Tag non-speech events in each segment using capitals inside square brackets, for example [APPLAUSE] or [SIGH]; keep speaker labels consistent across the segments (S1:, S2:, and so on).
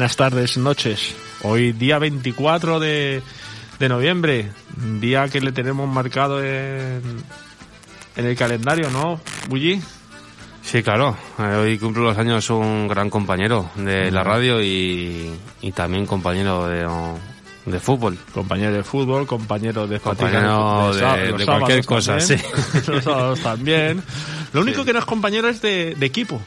S1: Buenas tardes, noches. Hoy día 24 de, de noviembre, día que le tenemos marcado en, en el calendario, ¿no, Bulli?
S2: Sí, claro. Eh, Hoy cumple los años un gran compañero de la radio y, y también compañero de, de fútbol.
S1: Compañero de fútbol, compañero de
S2: Compañero de- de cualquier cosa,
S1: también.
S2: sí. [LAUGHS]
S1: los sábados también. Lo único
S2: Sí.
S1: que no es compañero es de, de equipo.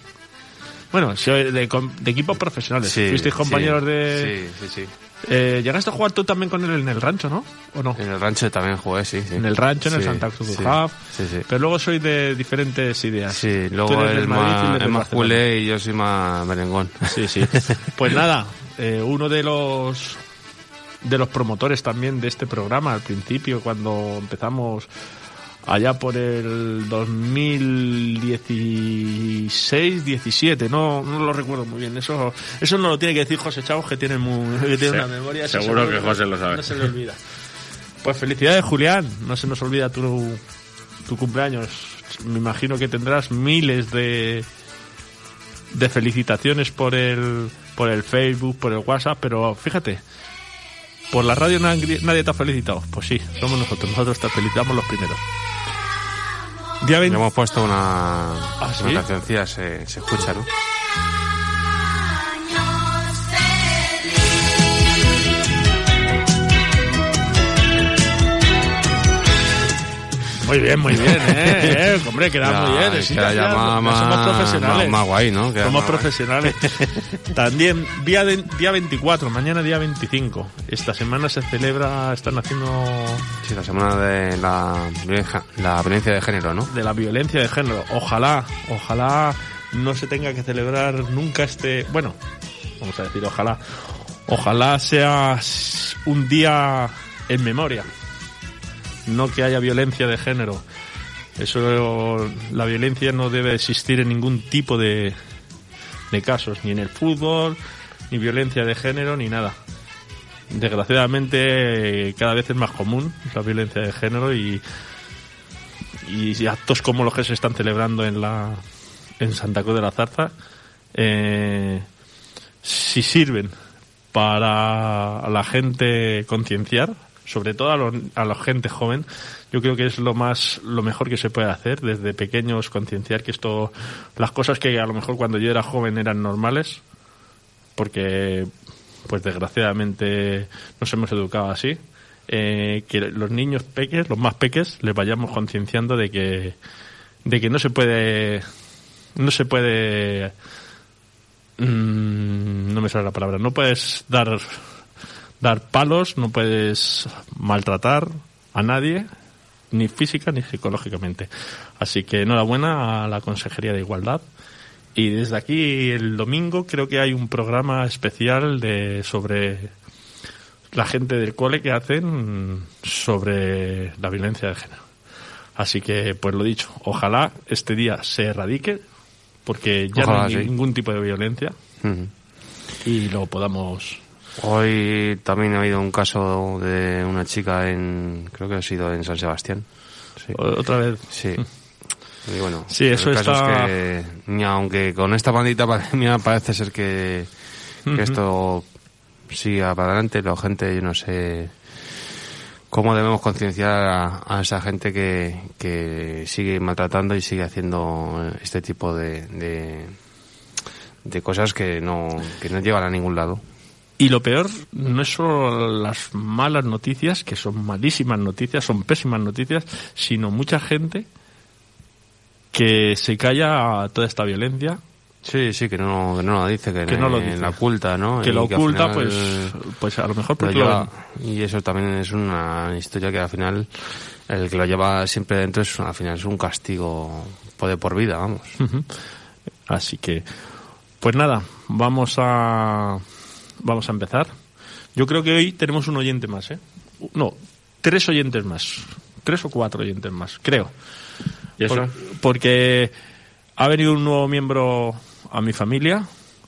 S1: Bueno, de, de equipos profesionales.
S2: Sí,
S1: Fuisteis compañeros
S2: sí,
S1: de...
S2: Sí, sí, sí.
S1: Eh, llegaste a jugar tú también con él en el rancho, ¿no? ¿O no?
S2: En el rancho también jugué, sí, sí.
S1: En el rancho, en el Santa Cruz
S2: sí,
S1: Hub.
S2: Sí, sí.
S1: Pero luego sois de diferentes ideas.
S2: Sí, luego
S1: él
S2: más, el culé y yo soy más merengón.
S1: Sí, sí. [LAUGHS] Pues nada, eh, uno de los de los promotores también de este programa al principio cuando empezamos allá por el 2016 17 no no lo recuerdo muy bien. Eso eso no lo tiene que decir José Chavos que tiene muy que tiene una memoria
S3: seguro que José lo sabe.
S1: no se le olvida. Pues felicidades Julián. No se nos olvida tu tu cumpleaños. Me imagino que tendrás miles de de felicitaciones por el por el Facebook, por el WhatsApp, pero fíjate, por la radio nadie, nadie te ha felicitado. Pues sí, somos nosotros, nosotros te felicitamos los primeros. Día
S2: Le
S1: 20
S2: hemos puesto una,
S1: ¿Ah, sí?
S2: una cancioncilla, se, se escucha, ¿no?
S1: Muy bien, muy bien, [LAUGHS] eh, eh, hombre, queda
S2: Ya,
S1: muy bien. sí,
S2: queda
S1: ya,
S2: ya
S1: ya,
S2: más-
S1: ya
S2: más-
S1: somos profesionales.
S2: más- más guay, ¿no? Queda
S1: Somos
S2: guay.
S1: profesionales. [LAUGHS] También, día, de- día 24, mañana día 25. Esta semana se celebra, están haciendo
S2: Sí, la semana de la, la violencia de género, ¿no?
S1: de la violencia de género. Ojalá, ojalá no se tenga que celebrar nunca este, bueno, vamos a decir ojalá, ojalá sea un día en memoria, no que haya violencia de género. Eso, la violencia no debe existir en ningún tipo de, de casos, ni en el fútbol, ni violencia de género, ni nada. Desgraciadamente, cada vez es más común la violencia de género y, y actos como los que se están celebrando en la en Santa Cruz de la Zarza eh, si sirven para la gente concienciar sobre todo a, a la gente joven yo creo que es lo más lo mejor que se puede hacer desde pequeños concienciar que esto las cosas que a lo mejor cuando yo era joven eran normales porque pues desgraciadamente nos hemos educado así eh, que los niños peques los más peques les vayamos concienciando de que de que no se puede no se puede mm, no me sale la palabra no puedes dar dar palos no puedes maltratar a nadie ni física ni psicológicamente así que enhorabuena a la consejería de igualdad y desde aquí el domingo creo que hay un programa especial de sobre la gente del cole que hacen sobre la violencia de género. Así que, pues lo dicho, ojalá este día se erradique, porque ya no hay
S2: sí.
S1: ningún tipo de violencia y lo podamos.
S2: Hoy también ha habido un caso de una chica en, creo que ha sido en San Sebastián. Sí.
S1: Otra vez.
S2: Sí. Y bueno, [LAUGHS]
S1: Sí, eso
S2: el caso
S1: está-
S2: es que, ni aunque con esta bandita pandemia [LAUGHS] parece ser que, que
S1: Ujú.
S2: esto siga para adelante, la gente, yo no sé cómo debemos concienciar a, a esa gente que, que sigue maltratando y sigue haciendo este tipo de, de, de cosas que no, que no llevan a ningún lado.
S1: Y lo peor no es solo las malas noticias, que son malísimas noticias, son pésimas noticias, sino mucha gente que se calla a toda esta violencia,
S2: Sí, sí, que no, que no lo dice, que,
S1: Que no lo dice.
S2: la oculta, ¿no?
S1: que
S2: Y
S1: lo
S2: al
S1: oculta,
S2: final-
S1: pues, pues a lo mejor porque lo
S2: lleva- y eso también es una historia que al final el que lo lleva siempre dentro es al final es un castigo de por vida vamos.
S1: Así que, pues nada, vamos a vamos a empezar. Yo creo que hoy tenemos un oyente más, ¿eh? No, tres oyentes más, tres o cuatro oyentes más, creo.
S3: ¿Y eso?
S1: Por- porque ha venido un nuevo miembro a mi familia,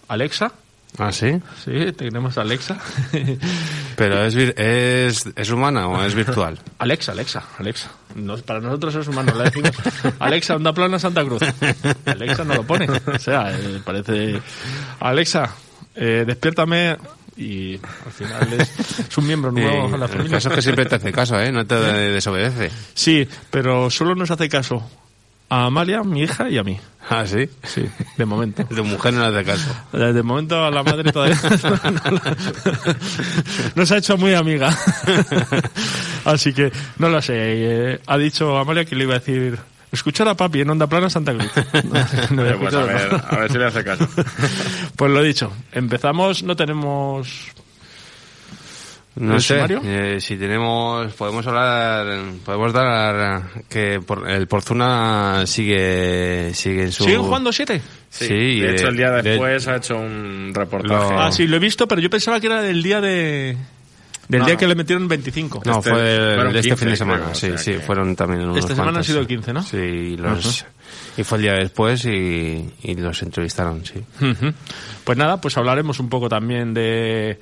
S1: Alexa,
S2: ¿Ah, sí?
S1: Sí, tenemos a Alexa. [LAUGHS]
S2: ¿Pero es, es, es humana o es virtual? [LAUGHS]
S1: Alexa, Alexa, Alexa. No, para nosotros es humano, le decimos [LAUGHS] Alexa, onda plana Santa Cruz. Alexa no lo pone. O sea, eh, parece Alexa, eh, despiértame y al final es, es un miembro [LAUGHS] nuevo en la
S2: el
S1: familia.
S2: caso es que siempre te hace caso, ¿eh? No te [LAUGHS] desobedece.
S1: Sí, pero solo nos hace caso a Amalia, mi hija y a mí.
S2: Ah, sí.
S1: Sí, de momento.
S2: Tu mujer no le hace caso.
S1: De momento a la madre todavía no, no se ha hecho muy amiga. [LAUGHS] Así que no lo sé. eh, ha dicho Amalia que le iba a decir escuchar a papi en Onda Plana Santa Cruz. [LAUGHS] No, no
S3: Pues a ver, a ver si le hace caso. [LAUGHS]
S1: Pues lo dicho, empezamos, no tenemos...
S2: No
S1: ¿El
S2: sé, eh, si tenemos, podemos hablar, podemos dar que por- el Porzuna sigue, sigue en su...
S1: ¿Siguen jugando siete?
S2: Sí,
S3: de hecho, el día
S2: de-
S3: después ha hecho un reportaje.
S2: Lo-
S1: Ah, sí, lo he visto, pero yo pensaba que era del día de... Del
S3: No,
S1: día
S3: no.
S1: que le metieron 25.
S2: No,
S3: Este-
S2: fue de, este
S3: 15,
S2: fin de semana,
S3: creo, o
S2: sí,
S3: sea
S2: sí,
S3: que-
S2: fueron también unos
S1: Esta semana han
S2: cuantos.
S1: sido el 15, ¿no?
S2: Sí, y, los, y fue el día después y, y los entrevistaron, sí.
S1: Ujú. Pues nada, pues hablaremos un poco también de...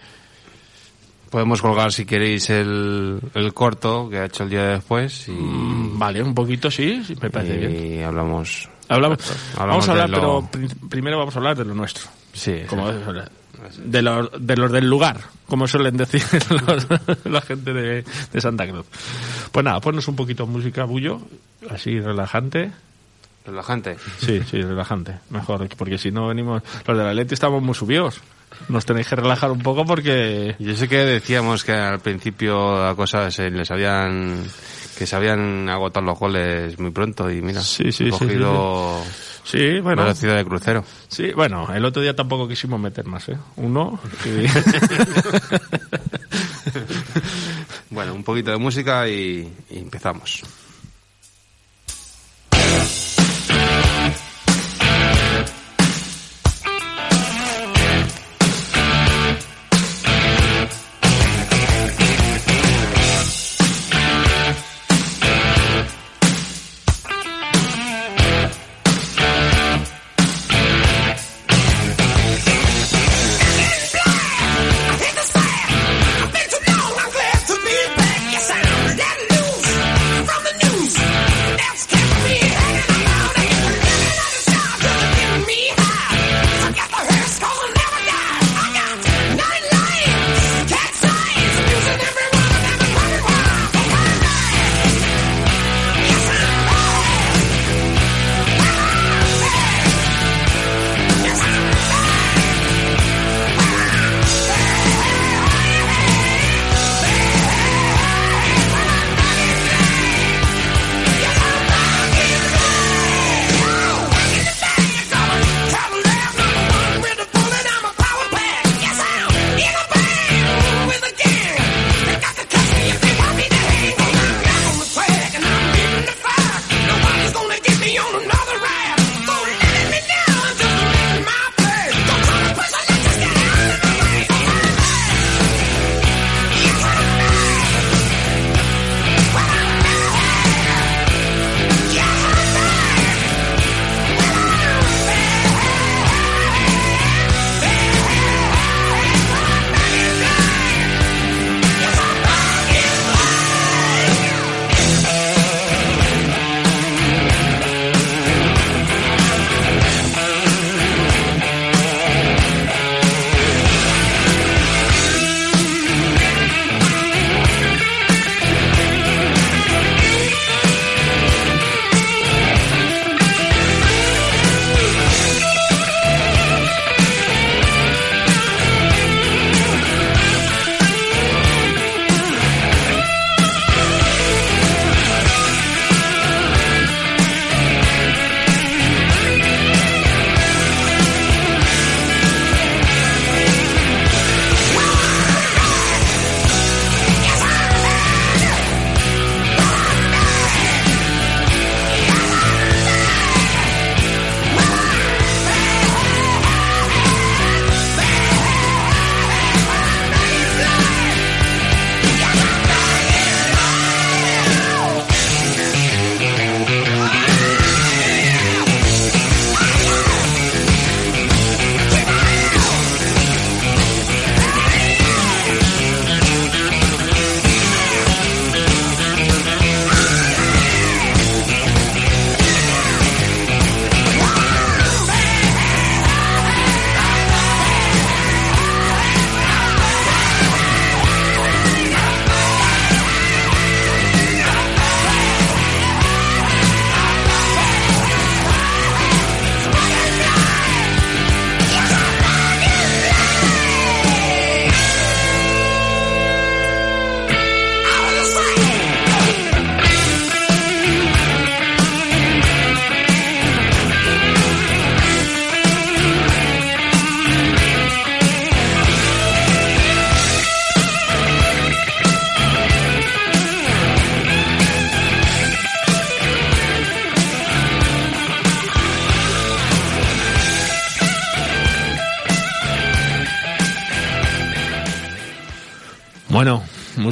S2: Podemos colgar si queréis el, el corto que ha hecho el día después y,
S1: Mm, Vale, un poquito, sí, sí, me parece bien.
S2: y hablamos.
S1: Hablamos,
S2: Hablamos
S1: vamos a hablar,
S2: lo-
S1: pero pri- primero vamos a hablar de lo nuestro.
S2: Sí,
S1: Como. De, los, de los del lugar, como suelen decir [LAUGHS] los- la gente de, de Santa Cruz. Pues nada, ponnos un poquito de música bullo, así relajante.
S2: relajante.
S1: Sí, sí, relajante, mejor, porque si no venimos, los de la Leti estamos muy subidos. Nos tenéis que relajar un poco porque...
S2: Yo sé que decíamos que al principio la cosa se les habían que se habían agotado los goles muy pronto y mira,
S1: Sí, sí, sí,
S2: cogido
S1: Sí, bueno,
S2: velocidad de crucero.
S1: sí, bueno, el otro día tampoco quisimos meter más, ¿eh? Uno y... [LAUGHS]
S2: Bueno, un poquito de música y, y empezamos.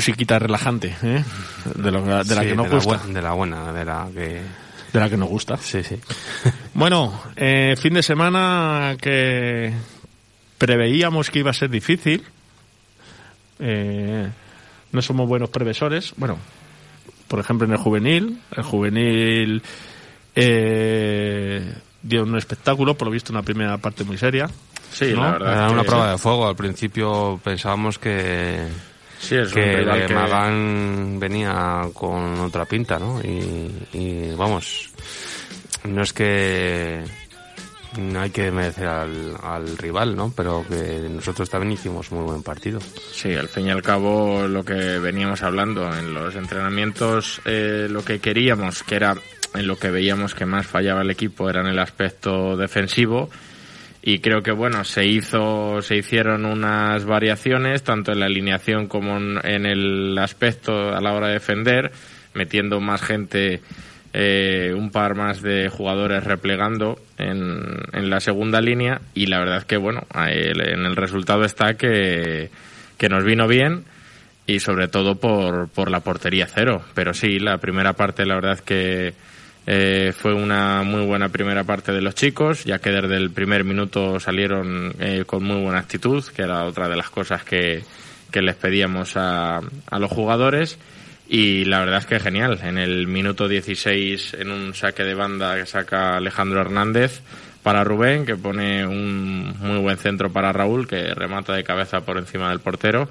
S1: Musiquita relajante, ¿eh? De, lo, de la
S2: Sí,
S1: que nos
S2: la
S1: gusta.
S2: de la buena, de la que...
S1: De la que nos gusta.
S2: Sí, sí. [LAUGHS]
S1: Bueno, eh, fin de semana que preveíamos que iba a ser difícil. Eh, no somos buenos previsores. Bueno, por ejemplo en el juvenil. El juvenil eh, dio un espectáculo, por lo visto una primera parte muy seria.
S3: Sí,
S1: ¿no?
S3: la verdad.
S2: Era una
S3: que-
S2: prueba de fuego. Al principio pensábamos que,
S3: Sí, es un
S2: que
S3: rival que-
S2: Magán venía con otra pinta, ¿no? Y, y, vamos, no es que no hay que merecer al, al rival, ¿no? Pero que nosotros también hicimos muy buen partido.
S3: Sí, al fin y al cabo lo que veníamos hablando en los entrenamientos, eh, lo que queríamos, que era en lo que veíamos que más fallaba el equipo, era en el aspecto defensivo. Y creo que bueno, se hizo, se hicieron unas variaciones, tanto en la alineación como en, el aspecto a la hora de defender, metiendo más gente, eh, un par más de jugadores replegando en, en la segunda línea. Y la verdad que bueno, en el resultado está que, que nos vino bien y sobre todo por, por la portería cero. Pero sí, la primera parte la verdad que eh, fue una muy buena primera parte de los chicos, ya que desde el primer minuto salieron eh, con muy buena actitud, que era otra de las cosas que, que les pedíamos a, a los jugadores. Y la verdad es que genial. En el minuto 16, en un saque de banda que saca Alejandro Hernández para Rubén, que pone un muy buen centro para Raúl, que remata de cabeza por encima del portero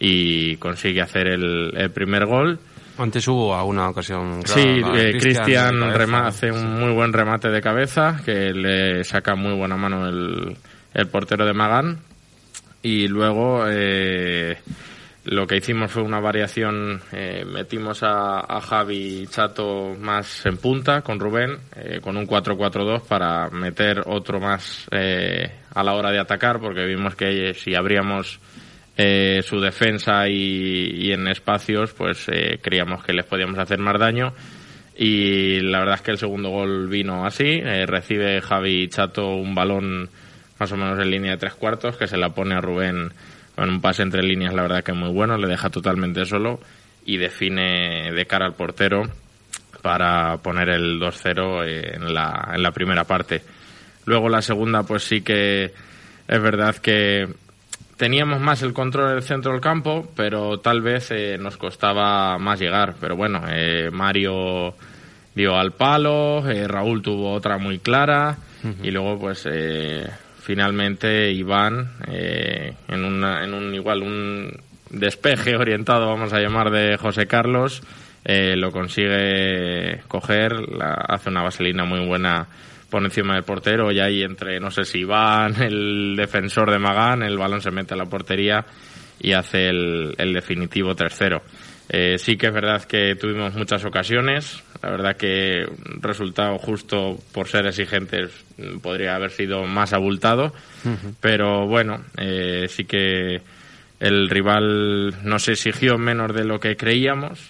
S3: y consigue hacer el, el primer gol.
S2: Antes hubo alguna ocasión.
S3: Sí, eh, Cristian hace un muy buen remate de cabeza que le saca muy buena mano el, el portero de Magán. Y luego eh, lo que hicimos fue una variación, eh, metimos a, a Javi Chato más en punta con Rubén, eh, con un 4-4-2 para meter otro más eh, a la hora de atacar, porque vimos que si abríamos eh, su defensa y, en espacios, pues eh, creíamos que les podíamos hacer más daño. Y la verdad es que el segundo gol vino así. eh, recibe Javi Chato un balón más o menos en línea de tres cuartos que se la pone a Rubén con un pase entre líneas, la verdad que muy bueno, le deja totalmente solo y define de cara al portero para poner el 2-0 en la, en la primera parte. Luego la segunda, pues sí que es verdad que teníamos más el control del centro del campo, pero tal vez eh, nos costaba más llegar. Pero bueno, eh, Mario dio al palo, eh, Raúl tuvo otra muy clara y luego pues eh, finalmente Iván eh, en, una, en un igual un despeje orientado vamos a llamar de José Carlos lo consigue coger, la- hace una vaselina muy buena por encima del portero y ahí entre, no sé si Iván, el defensor de Magán, el balón se mete a la portería y hace el, el definitivo tercero. Eh, sí que es verdad que tuvimos muchas ocasiones, la verdad que un resultado justo por ser exigentes mm, podría haber sido más abultado, pero bueno, eh, sí que el rival nos exigió menos de lo que creíamos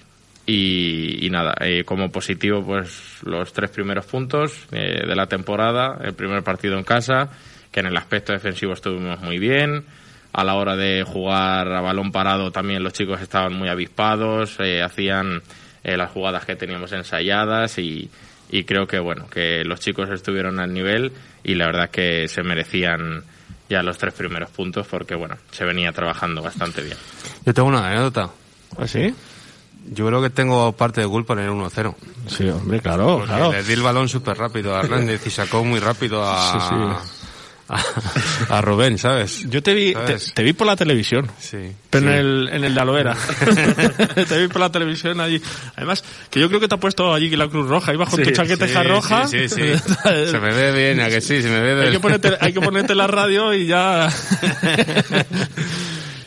S3: y, y nada, eh, como positivo pues los tres primeros puntos eh, de la temporada, el primer partido en casa, que en el aspecto defensivo estuvimos muy bien, a la hora de jugar a balón parado también los chicos estaban muy avispados, eh, hacían eh, las jugadas que teníamos ensayadas y, y creo que bueno, que los chicos estuvieron al nivel y la verdad que se merecían ya los tres primeros puntos porque bueno, se venía trabajando bastante bien.
S2: Yo tengo una anécdota.
S1: ¿Ah, sí?
S2: Yo creo que tengo parte de culpa en el 1-0.
S1: Sí, hombre, claro,
S2: Porque
S1: claro.
S2: le di el balón súper rápido a Hernández y sacó muy rápido a,
S1: Sí,
S2: a, a Rubén, ¿sabes?
S1: Yo te vi, te, vi por la televisión.
S2: Sí.
S1: Pero
S2: sí.
S1: en el, en el de Aloera. [LAUGHS] [LAUGHS] te vi por la televisión allí. Además, que yo creo que te ha puesto allí la Cruz Roja. Con tu
S2: Sí,
S1: chaqueta
S2: sí,
S1: roja.
S2: Sí, sí, sí. se me ve bien, a que sí, se me ve
S1: hay,
S2: del-
S1: que ponerte, hay que ponerte la radio y ya... [LAUGHS]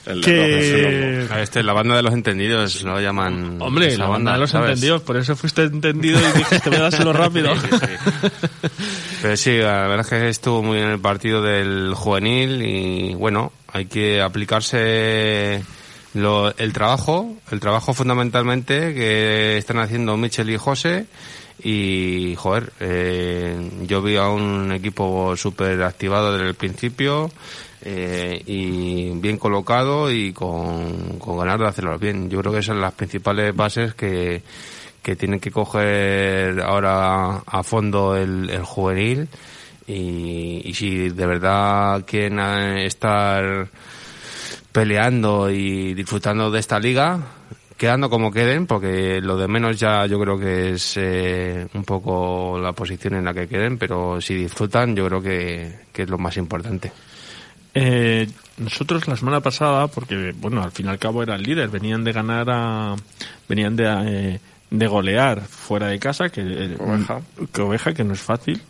S3: El
S1: que...
S2: A este, la banda de los entendidos lo llaman.
S1: Hombre, la banda de los
S2: ¿sabes?
S1: entendidos, por eso fuiste entendido y dijiste, voy a dárselo [LAUGHS] rápido.
S2: Sí, sí, sí. Pero sí, la verdad es que estuvo muy bien el partido del juvenil y bueno, hay que aplicarse lo- el trabajo, el trabajo fundamentalmente que están haciendo Michel y José y joder, eh, yo vi a un equipo súper activado desde el principio, eh, y bien colocado y con, con ganas de hacerlo bien. Yo creo que esas son las principales bases que, que tienen que coger ahora a fondo el, juvenil y, si de verdad quieren estar peleando y disfrutando de esta liga, quedando como queden, porque lo de menos ya yo creo que es eh, un poco la posición en la que queden, pero si disfrutan yo creo que, que es lo más importante.
S1: Eh, nosotros la semana pasada, porque bueno, al fin y al cabo era el líder, venían de ganar a, venían de, eh, de golear fuera de casa, que, eh,
S3: Oveja.
S1: que Oveja, que no es fácil,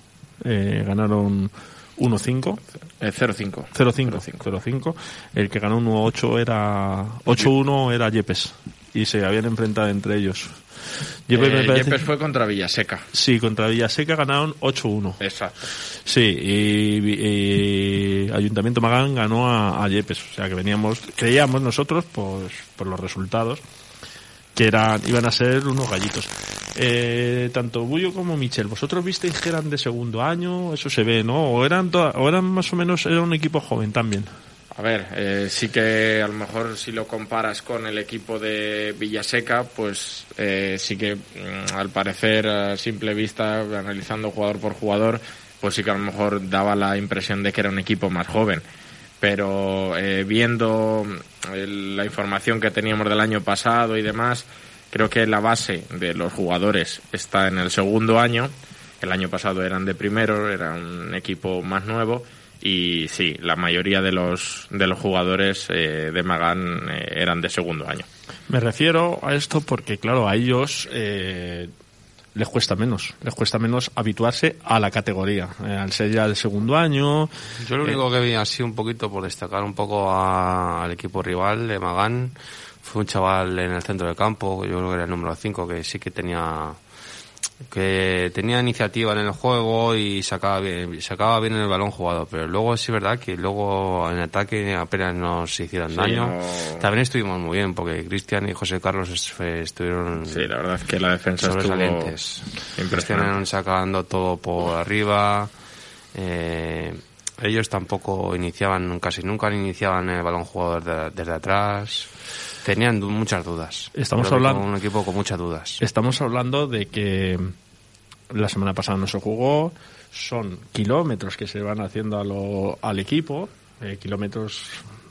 S1: eh, ganaron 1-5.
S3: Eh, 0-5.
S1: 0-5. 0-5. El que ganó 1-8 era. 8-1 era Yepes. Y se habían enfrentado entre ellos. Yepes
S3: Eh,
S1: parece-
S3: fue contra Villaseca.
S1: Sí, contra Villaseca ganaron 8-1.
S3: Exacto.
S1: Sí, y, y Ayuntamiento Magán ganó a, a Yepes. O sea que veníamos, creíamos nosotros, pues, por los resultados, que eran, iban a ser unos gallitos. Eh, tanto Bullo como Michel, ¿vosotros visteis que eran de segundo año? Eso se ve, ¿no? O eran, toda- o eran más o menos, era un equipo joven también.
S3: A ver, eh, sí que a lo mejor si lo comparas con el equipo de Villaseca, pues eh, sí que mm, al parecer a simple vista, analizando jugador por jugador, pues sí que a lo mejor daba la impresión de que era un equipo más joven. Pero eh, viendo el- la información que teníamos del año pasado y demás, creo que la base de los jugadores está en el segundo año. El año pasado eran de primero, era un equipo más nuevo y sí, la mayoría de los de los jugadores eh, de Magán eh, eran de segundo año.
S1: Me refiero a esto porque, claro, a ellos eh, les cuesta menos. Les cuesta menos habituarse a la categoría. Eh, al ser ya el segundo año.
S2: Yo lo único que vi así un poquito por destacar un poco a- al equipo rival de Magán fue un chaval en el centro del campo, yo creo que era el número 5, que sí que tenía que tenía iniciativa en el juego y sacaba bien, sacaba bien el balón jugado, pero luego sí es verdad que luego en ataque apenas nos hicieron
S3: Sí,
S2: daño.
S3: no-
S2: También estuvimos muy bien porque Cristian y José Carlos est- estuvieron
S3: Sí, la verdad es que la defensa
S2: sobresalientes. Estuvieron sacando todo por arriba. Eh, ellos tampoco iniciaban, casi nunca iniciaban el balón jugado desde, desde atrás. Tenían muchas dudas.
S1: Estamos
S2: Creo
S1: hablando-
S2: un equipo con muchas dudas.
S1: Estamos hablando de que la semana pasada no se jugó. Son kilómetros que se van haciendo a lo- al equipo. eh, kilómetros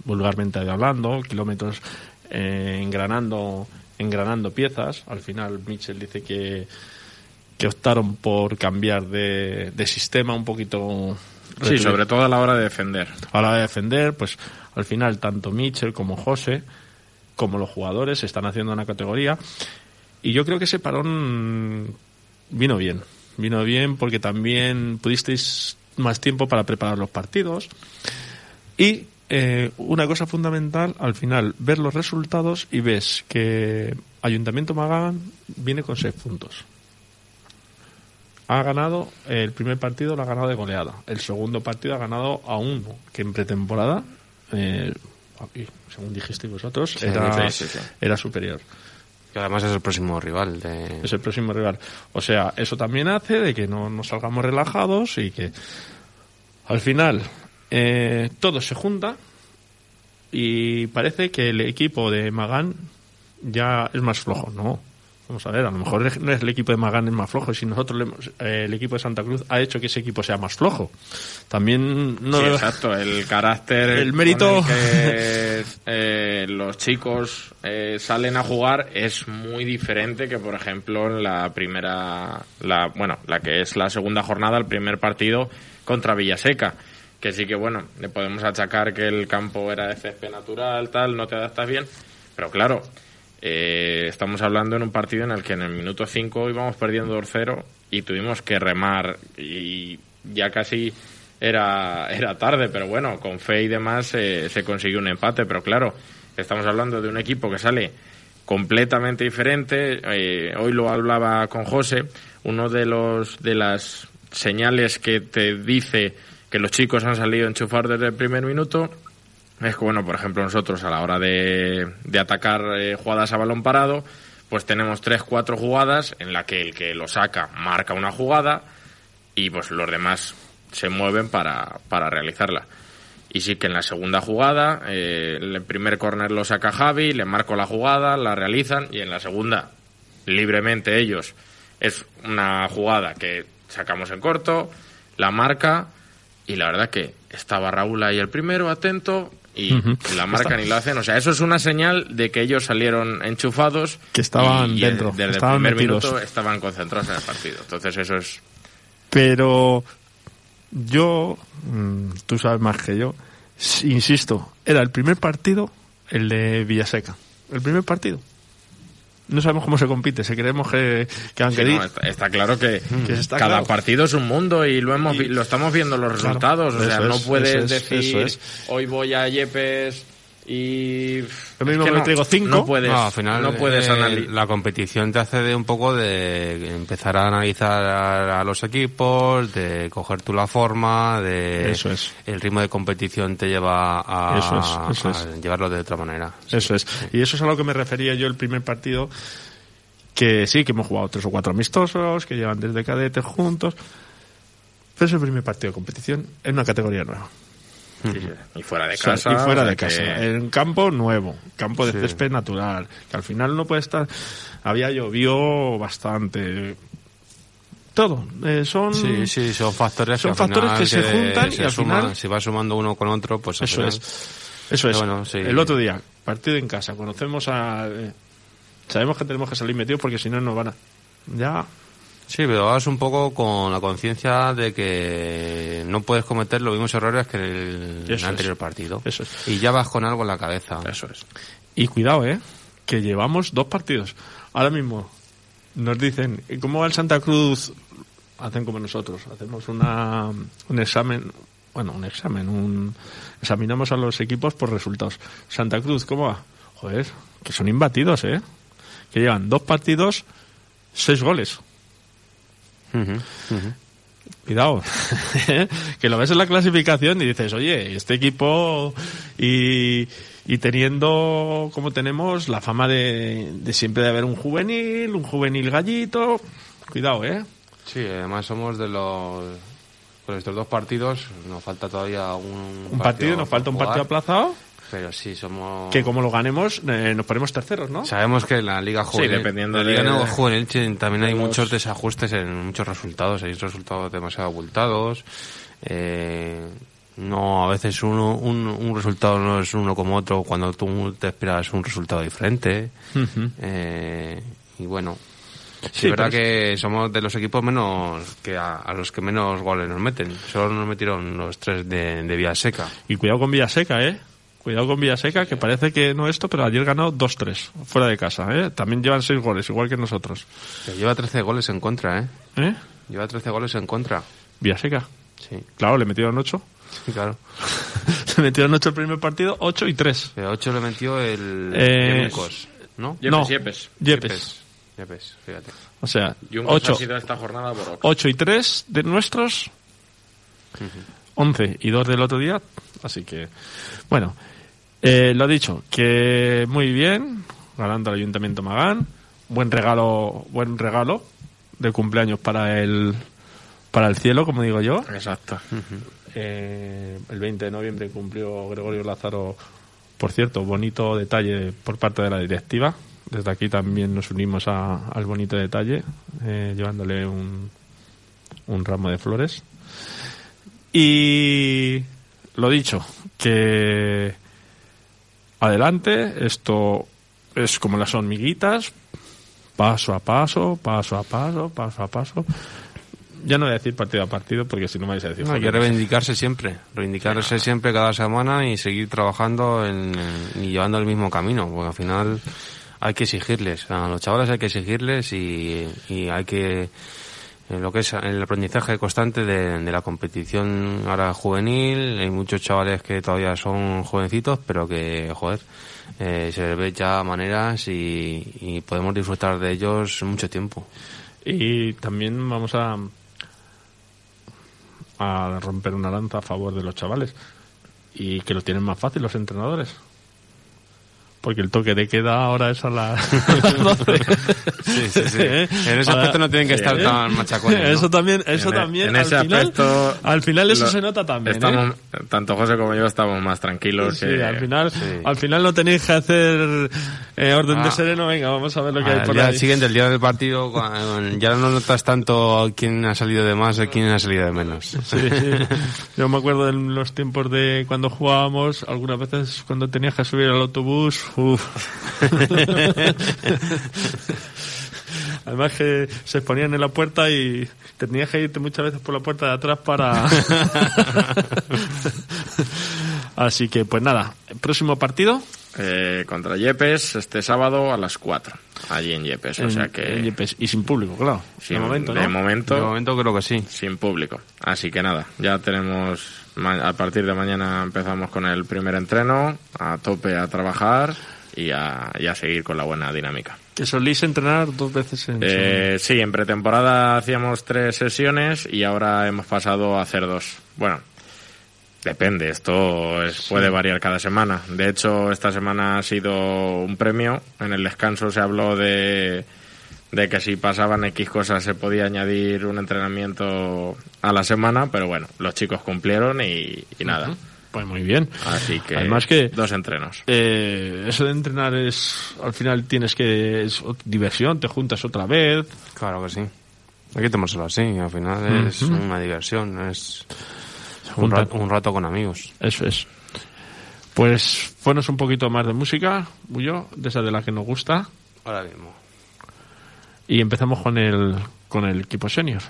S1: vulgarmente hablando. Kilómetros eh, engranando, engranando piezas. Al final Mitchell dice que que optaron por cambiar de, de sistema un poquito
S3: Sí, sobre todo a la hora de defender.
S1: a la hora de defender, pues al final tanto Mitchell como José, como los jugadores, están haciendo una categoría. Y yo creo que ese parón vino bien. Vino bien porque también pudisteis más tiempo para preparar los partidos. Y eh, una cosa fundamental, al final, ver los resultados y ves que Ayuntamiento Magán viene con seis puntos. Ha ganado, el primer partido lo ha ganado de goleada. El segundo partido ha ganado a uno, que en pretemporada, eh, aquí, según dijisteis vosotros, era,
S3: sí, sí, sí.
S1: era superior.
S2: Que además es el próximo rival. De...
S1: Es el próximo rival. O sea, eso también hace de que no nos salgamos relajados y que al final eh, todo se junta y parece que el equipo de Magán ya es más flojo. No. Vamos a ver, a lo mejor no es el equipo de Magán es más flojo, si nosotros le hemos- eh, el equipo de Santa Cruz ha hecho que ese equipo sea más flojo. También no
S3: sí, exacto. El carácter. [LAUGHS]
S1: El mérito-
S3: el que eh, los chicos eh, salen a jugar es muy diferente que, por ejemplo, en la primera. La, bueno, la que es la segunda jornada, el primer partido contra Villaseca. Que sí que, bueno, le podemos achacar que el campo era de césped natural, tal, no te adaptas bien. Pero claro, eh, estamos hablando en un partido en el que en el minuto 5 íbamos perdiendo 2-0 y tuvimos que remar y ya casi era, era tarde, pero bueno, con fe y demás eh, se consiguió un empate, pero claro, estamos hablando de un equipo que sale completamente diferente. eh, hoy lo hablaba con José, uno de los de las señales que te dice que los chicos han salido a enchufar desde el primer minuto es que, bueno, por ejemplo, nosotros a la hora de, de atacar eh, jugadas a balón parado, pues tenemos tres, cuatro jugadas en la que el que lo saca marca una jugada y pues los demás se mueven para, para realizarla. Y sí que en la segunda jugada, eh, el primer córner lo saca Javi, le marco la jugada, la realizan y en la segunda, libremente ellos, es una jugada que sacamos en corto, la marca y la verdad que estaba Raúl ahí el primero, atento, y la marcan y lo hacen. O sea, eso es una señal de que ellos salieron enchufados.
S1: Que estaban
S3: y, y
S1: dentro,
S3: Desde
S1: estaban
S3: el primer
S1: metidos.
S3: minuto estaban concentrados en el partido. Entonces eso es...
S1: Pero yo, mm, tú sabes más que yo, insisto, era el primer partido, el de Villaseca. El primer partido. No sabemos cómo se compite, si creemos que, que han
S3: Sí,
S1: querido.
S3: no, está, está claro que,
S1: Que está
S3: cada
S1: claro.
S3: partido es un mundo y lo hemos
S1: Y-
S3: lo estamos viendo los
S1: Claro,
S3: resultados. o sea, no
S1: es,
S3: puedes
S1: es,
S3: decir
S1: es.
S3: hoy voy a Yepes y
S1: Lo mismo
S3: es
S1: que
S3: no,
S1: te digo, cinco.
S3: No puedes,
S2: No, al final
S3: no puedes
S2: eh, la competición te hace de un poco de empezar a analizar a, a los equipos, de coger tú la forma, de
S1: Eso es.
S2: el ritmo de competición te lleva a,
S1: Eso es, eso
S2: a llevarlo de otra manera.
S1: Eso es. Y eso es a lo que me refería yo el primer partido, que sí, que hemos jugado tres o cuatro amistosos, que llevan desde cadetes juntos, pero es el primer partido de competición en una categoría nueva.
S3: Sí, sí. y fuera de
S1: O sea,
S3: casa.
S1: y fuera de casa. En campo nuevo, campo de
S2: Sí.
S1: césped natural, que al final no puede estar. Había llovido bastante. Todo. Eh, son.
S2: Sí, sí, son factores
S1: Son
S2: que,
S1: factores que se juntan y al
S2: suman.
S1: final-
S2: Si va sumando uno con otro, pues al
S1: Eso
S2: final-
S1: es. Eso es.
S2: Bueno.
S1: El otro día, partido en casa, conocemos a. eh, sabemos que tenemos que salir metidos porque si no nos van a. Ya.
S2: Sí, pero vas un poco con la conciencia de que no puedes cometer los mismos errores que en el,
S1: es.
S2: anterior partido.
S1: Eso es.
S2: Y ya vas con algo en la cabeza.
S3: Eso es.
S1: Y cuidado, ¿eh? Que llevamos dos partidos. Ahora mismo nos dicen, ¿y ¿cómo va el Santa Cruz? Hacen como nosotros, hacemos una, un examen, bueno, un examen, un, examinamos a los equipos por resultados. Santa Cruz, ¿cómo va? Joder, que son imbatidos, ¿eh? Que llevan dos partidos, seis goles. Cuidado, [LAUGHS] que lo ves en la clasificación y dices, oye, este equipo y, y teniendo como tenemos la fama de, de siempre de haber un juvenil, un juvenil gallito, cuidado, ¿eh?
S2: Sí, además somos de los... Con estos dos partidos nos falta todavía un,
S1: Un partido, nos
S2: por
S1: falta un partido aplazado,
S2: Pero sí, somos...
S1: que como lo ganemos eh, nos ponemos terceros, ¿no?
S2: Sabemos que en la Liga Juvenil,
S3: dependiendo
S2: en la Liga
S3: de-
S2: no Juvenil sí, también hay
S3: los-
S2: muchos desajustes en muchos resultados. Hay resultados demasiado abultados. Eh, no, a veces uno, un, un resultado no es uno como otro cuando tú te esperas un resultado diferente. Eh, y bueno, sí,
S1: Sí,
S2: es verdad
S1: pero
S2: que somos de los equipos menos que a, a los que menos goles nos meten. Solo nos metieron los tres de, de vía seca.
S1: Y cuidado con Villaseca, ¿eh? Cuidado con Villaseca, que parece que no esto, pero ayer ganó 2-3, fuera de casa, ¿eh? También llevan seis goles, igual que nosotros.
S2: Que lleva 13 goles en contra, ¿eh?
S1: ¿Eh?
S2: Lleva 13 goles en contra.
S1: Villaseca.
S2: Sí,
S1: Claro, le metieron 8.
S2: sí, claro. [LAUGHS]
S1: Se metieron 8 el primer partido, 8 y 3.
S2: Pero 8 le metió el
S1: Eh,
S2: Yuncos, ¿no?
S3: Yepes,
S1: No.
S3: Yepes.
S1: Yepes.
S2: Yepes, fíjate.
S1: O sea,
S3: Yuncos
S1: 8,
S3: ha sido esta jornada por Oca.
S1: 8 y 3 de nuestros, 11 y 2 del otro día. Así que, bueno, eh, lo dicho, que muy bien, ganando el Ayuntamiento Magán. Buen regalo, buen regalo de cumpleaños para el, para el cielo, como digo yo.
S3: Exacto.
S1: Eh, el 20 de noviembre cumplió Gregorio Lázaro, por cierto, bonito detalle por parte de la directiva. Desde aquí también nos unimos a- al bonito detalle, eh, llevándole un, un ramo de flores. Y lo dicho, que adelante, esto es como las hormiguitas, paso a paso, paso a paso, paso a paso. Ya no voy a decir partido a partido porque si no me vais a decir.
S2: No, hay que reivindicarse siempre. Reivindicarse siempre cada semana y seguir trabajando en, en- y llevando el mismo camino. Porque al final hay que exigirles. A los chavales hay que exigirles y, y hay que. En lo que es el aprendizaje constante de, la competición ahora juvenil. Hay muchos chavales que todavía son jovencitos, pero que, joder, eh, se les ve ya maneras y, y podemos disfrutar de ellos mucho tiempo.
S1: Y también vamos a, a romper una lanza a favor de los chavales y que lo tienen más fácil los entrenadores. Porque el toque de queda ahora es a, la- [LAUGHS] a las 12.
S2: Sí, sí, sí. [LAUGHS]
S1: ¿Eh?
S2: En ese
S1: Ahora-
S2: aspecto no tienen que estar
S1: ¿Eh?
S2: tan machacones. [LAUGHS] ¿no?
S1: Eso también, eso
S3: En
S1: también,
S3: en
S1: al
S3: ese
S1: final,
S3: aspecto,
S1: al final eso
S3: lo-
S1: se nota también, ¿eh?
S3: Tanto José como yo estamos más tranquilos.
S1: Sí,
S3: que-
S1: al final,
S2: sí.
S1: al final no tenéis que hacer eh, orden de
S2: Ah.
S1: sereno, venga, vamos a ver lo que hay por
S2: día
S1: ahí.
S2: siguiente, el día del partido, cuando ya no notas tanto quién ha salido de más o quién ha salido de menos.
S1: Sí, sí. Yo me acuerdo de los tiempos de cuando jugábamos, algunas veces cuando tenías que subir al autobús, [LAUGHS] Además que se ponían en la puerta y tenías que irte muchas veces por la puerta de atrás para... [LAUGHS] Así que pues nada, próximo partido
S3: eh, contra Yepes este sábado a las 4, allí en Yepes. o
S1: en-
S3: sea que.
S1: en Yepes. y sin público, claro.
S3: sin-
S1: de momento,
S3: de
S1: ¿no?
S3: momento,
S2: De momento creo que sí.
S3: sin público. Así que nada, ya tenemos. A partir de mañana empezamos con el primer entreno, a tope a trabajar y a, y a seguir con la buena dinámica.
S1: Que solís entrenar dos veces en
S3: Eh, sí, en pretemporada hacíamos tres sesiones y ahora hemos pasado a hacer dos. Bueno, depende, esto es- puede variar cada semana. De hecho, esta semana ha sido un premio. En el descanso se habló de, de que si pasaban X cosas se podía añadir un entrenamiento a la semana, pero bueno, los chicos cumplieron y, y nada.
S1: Pues muy bien.
S3: Así que,
S1: Además que
S3: dos entrenos.
S1: eh, eso de entrenar es al final tienes que es diversión, te juntas otra vez.
S2: Claro que sí. Hay que tomárselo así, al final es una diversión, es un rato, un rato con amigos.
S1: Eso es. Pues ponos un poquito más de música, Bullo, de esa de la que nos gusta,
S2: Ahora mismo.
S1: Y empezamos con el con el equipo senior.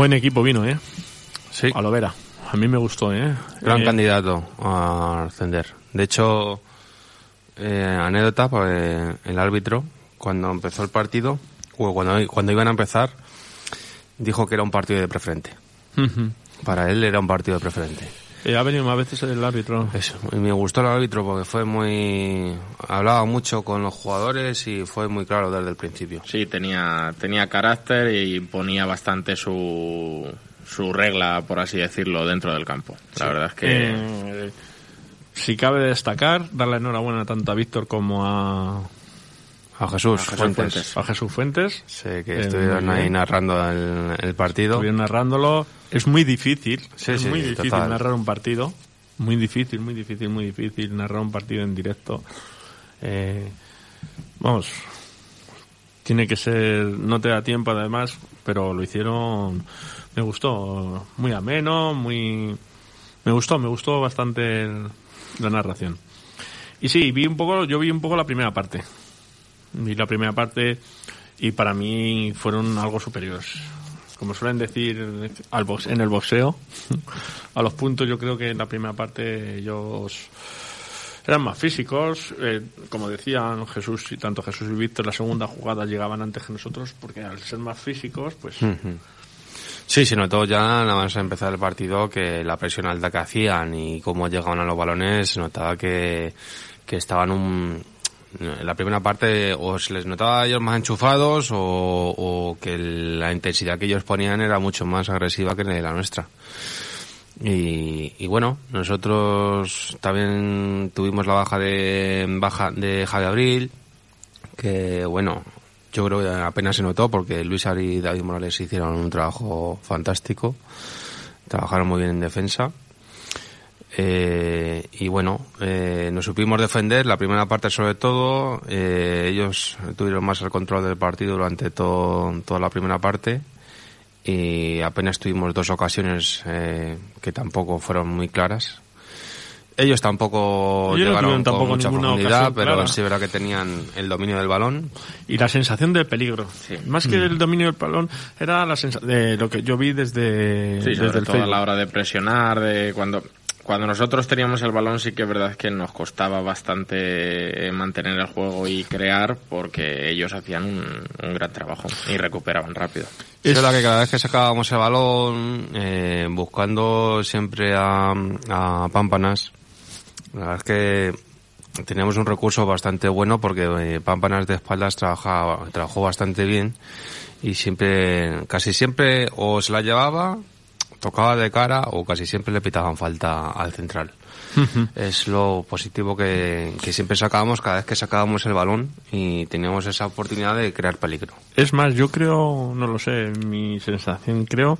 S1: Buen equipo vino, ¿eh?
S2: Sí,
S1: A lo vera. A mí me gustó, ¿eh?
S2: gran
S1: Eh,
S2: candidato a ascender. De hecho, eh, anécdota, pues el árbitro, cuando empezó el partido, o cuando, cuando iban a empezar, dijo que era un partido de preferente. Para él era un partido de preferente.
S1: Eh, ha venido más veces el árbitro.
S2: Eso, y me gustó el árbitro porque fue muy... Hablaba mucho con los jugadores y fue muy claro desde el principio.
S3: Sí, tenía, tenía carácter y ponía bastante su, su regla, por así decirlo, dentro del campo. La verdad es que
S1: Eh, si cabe destacar, darle enhorabuena tanto a Víctor como a,
S2: A Jesús,
S3: A Jesús
S2: Fuentes.
S3: Fuentes.
S1: a Jesús Fuentes.
S2: Sé que estuvieron ahí narrando el, el partido.
S1: Estuvieron narrándolo. Es muy difícil.
S2: Sí,
S1: es
S2: sí,
S1: muy difícil
S2: total.
S1: narrar un partido. Muy difícil, muy difícil, muy difícil narrar un partido en directo. Eh, vamos, tiene que ser, no te da tiempo además, pero lo hicieron, me gustó, muy ameno, muy, me gustó, me gustó bastante el- la narración. Y sí, vi un poco, yo vi un poco la primera parte. Vi la primera parte y para mí fueron algo superiores. Como suelen decir al box, en el boxeo, [LAUGHS] a los puntos yo creo que en la primera parte ellos eran más físicos. eh, como decían Jesús y tanto Jesús y Víctor, la segunda jugada llegaban antes que nosotros porque al ser más físicos, pues
S2: Sí, se notó ya nada más empezar el partido que la presión alta que hacían y cómo llegaban a los balones, se notaba que, que estaban un, en la primera parte o se les notaba a ellos más enchufados o, o que la intensidad que ellos ponían era mucho más agresiva que la nuestra. Y, y bueno, nosotros también tuvimos la baja de baja de Javi Abril, que bueno, yo creo que apenas se notó porque Luis Ari y David Morales hicieron un trabajo fantástico, trabajaron muy bien en defensa. Eh, y bueno, eh, nos supimos defender la primera parte sobre todo. eh, ellos tuvieron más el control del partido durante todo, toda la primera parte y apenas tuvimos dos ocasiones eh, que tampoco fueron muy claras. Ellos tampoco
S1: Ellos no
S2: llegaron
S1: tuvieron
S2: con
S1: tampoco
S2: mucha
S1: ninguna
S2: profundidad,
S1: ocasión
S2: pero
S1: clara.
S2: sí verdad que tenían el dominio del balón.
S1: y la sensación de peligro. Más que el dominio del balón, era la sensación de lo que yo vi desde,
S3: Sí,
S1: desde
S3: sobre
S1: el
S3: todo a
S1: Facebook.
S3: la hora de presionar, de cuando cuando nosotros teníamos el balón sí que es verdad que nos costaba bastante eh, mantener el juego y crear porque ellos hacían un, un gran trabajo y recuperaban rápido.
S2: Es verdad que cada vez que sacábamos el balón, eh, buscando siempre a, a Pámpanas, la verdad es que teníamos un recurso bastante bueno porque eh, Pámpanas de espaldas trabajaba, trabajó bastante bien y siempre, casi siempre o se la llevaba, tocaba de cara o casi siempre le pitaban falta al central. Es lo positivo que, que siempre sacábamos cada vez que sacábamos el balón y teníamos esa oportunidad de crear peligro.
S1: Es más, yo creo, no lo sé, mi sensación creo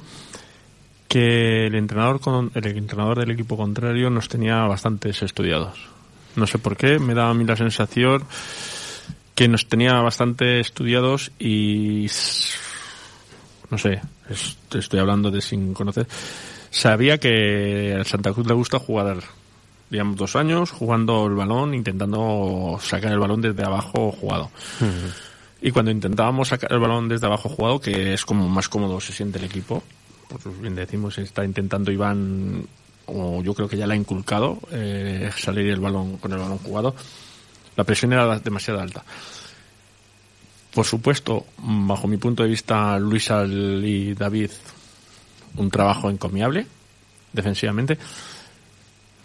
S1: que el entrenador con, el entrenador del equipo contrario nos tenía bastantes estudiados. No sé por qué, me daba a mí la sensación que nos tenía bastante estudiados y no sé, es- estoy hablando de sin conocer. Sabía que al Santa Cruz le gusta jugar, digamos, dos años jugando el balón, intentando sacar el balón desde abajo jugado. Y cuando intentábamos sacar el balón desde abajo jugado, que es como más cómodo se siente el equipo, pues bien decimos, está intentando Iván, o yo creo que ya la ha inculcado, eh, salir el balón con el balón jugado, la presión era demasiado alta. Por supuesto, bajo mi punto de vista, Luis y David, un trabajo encomiable, defensivamente.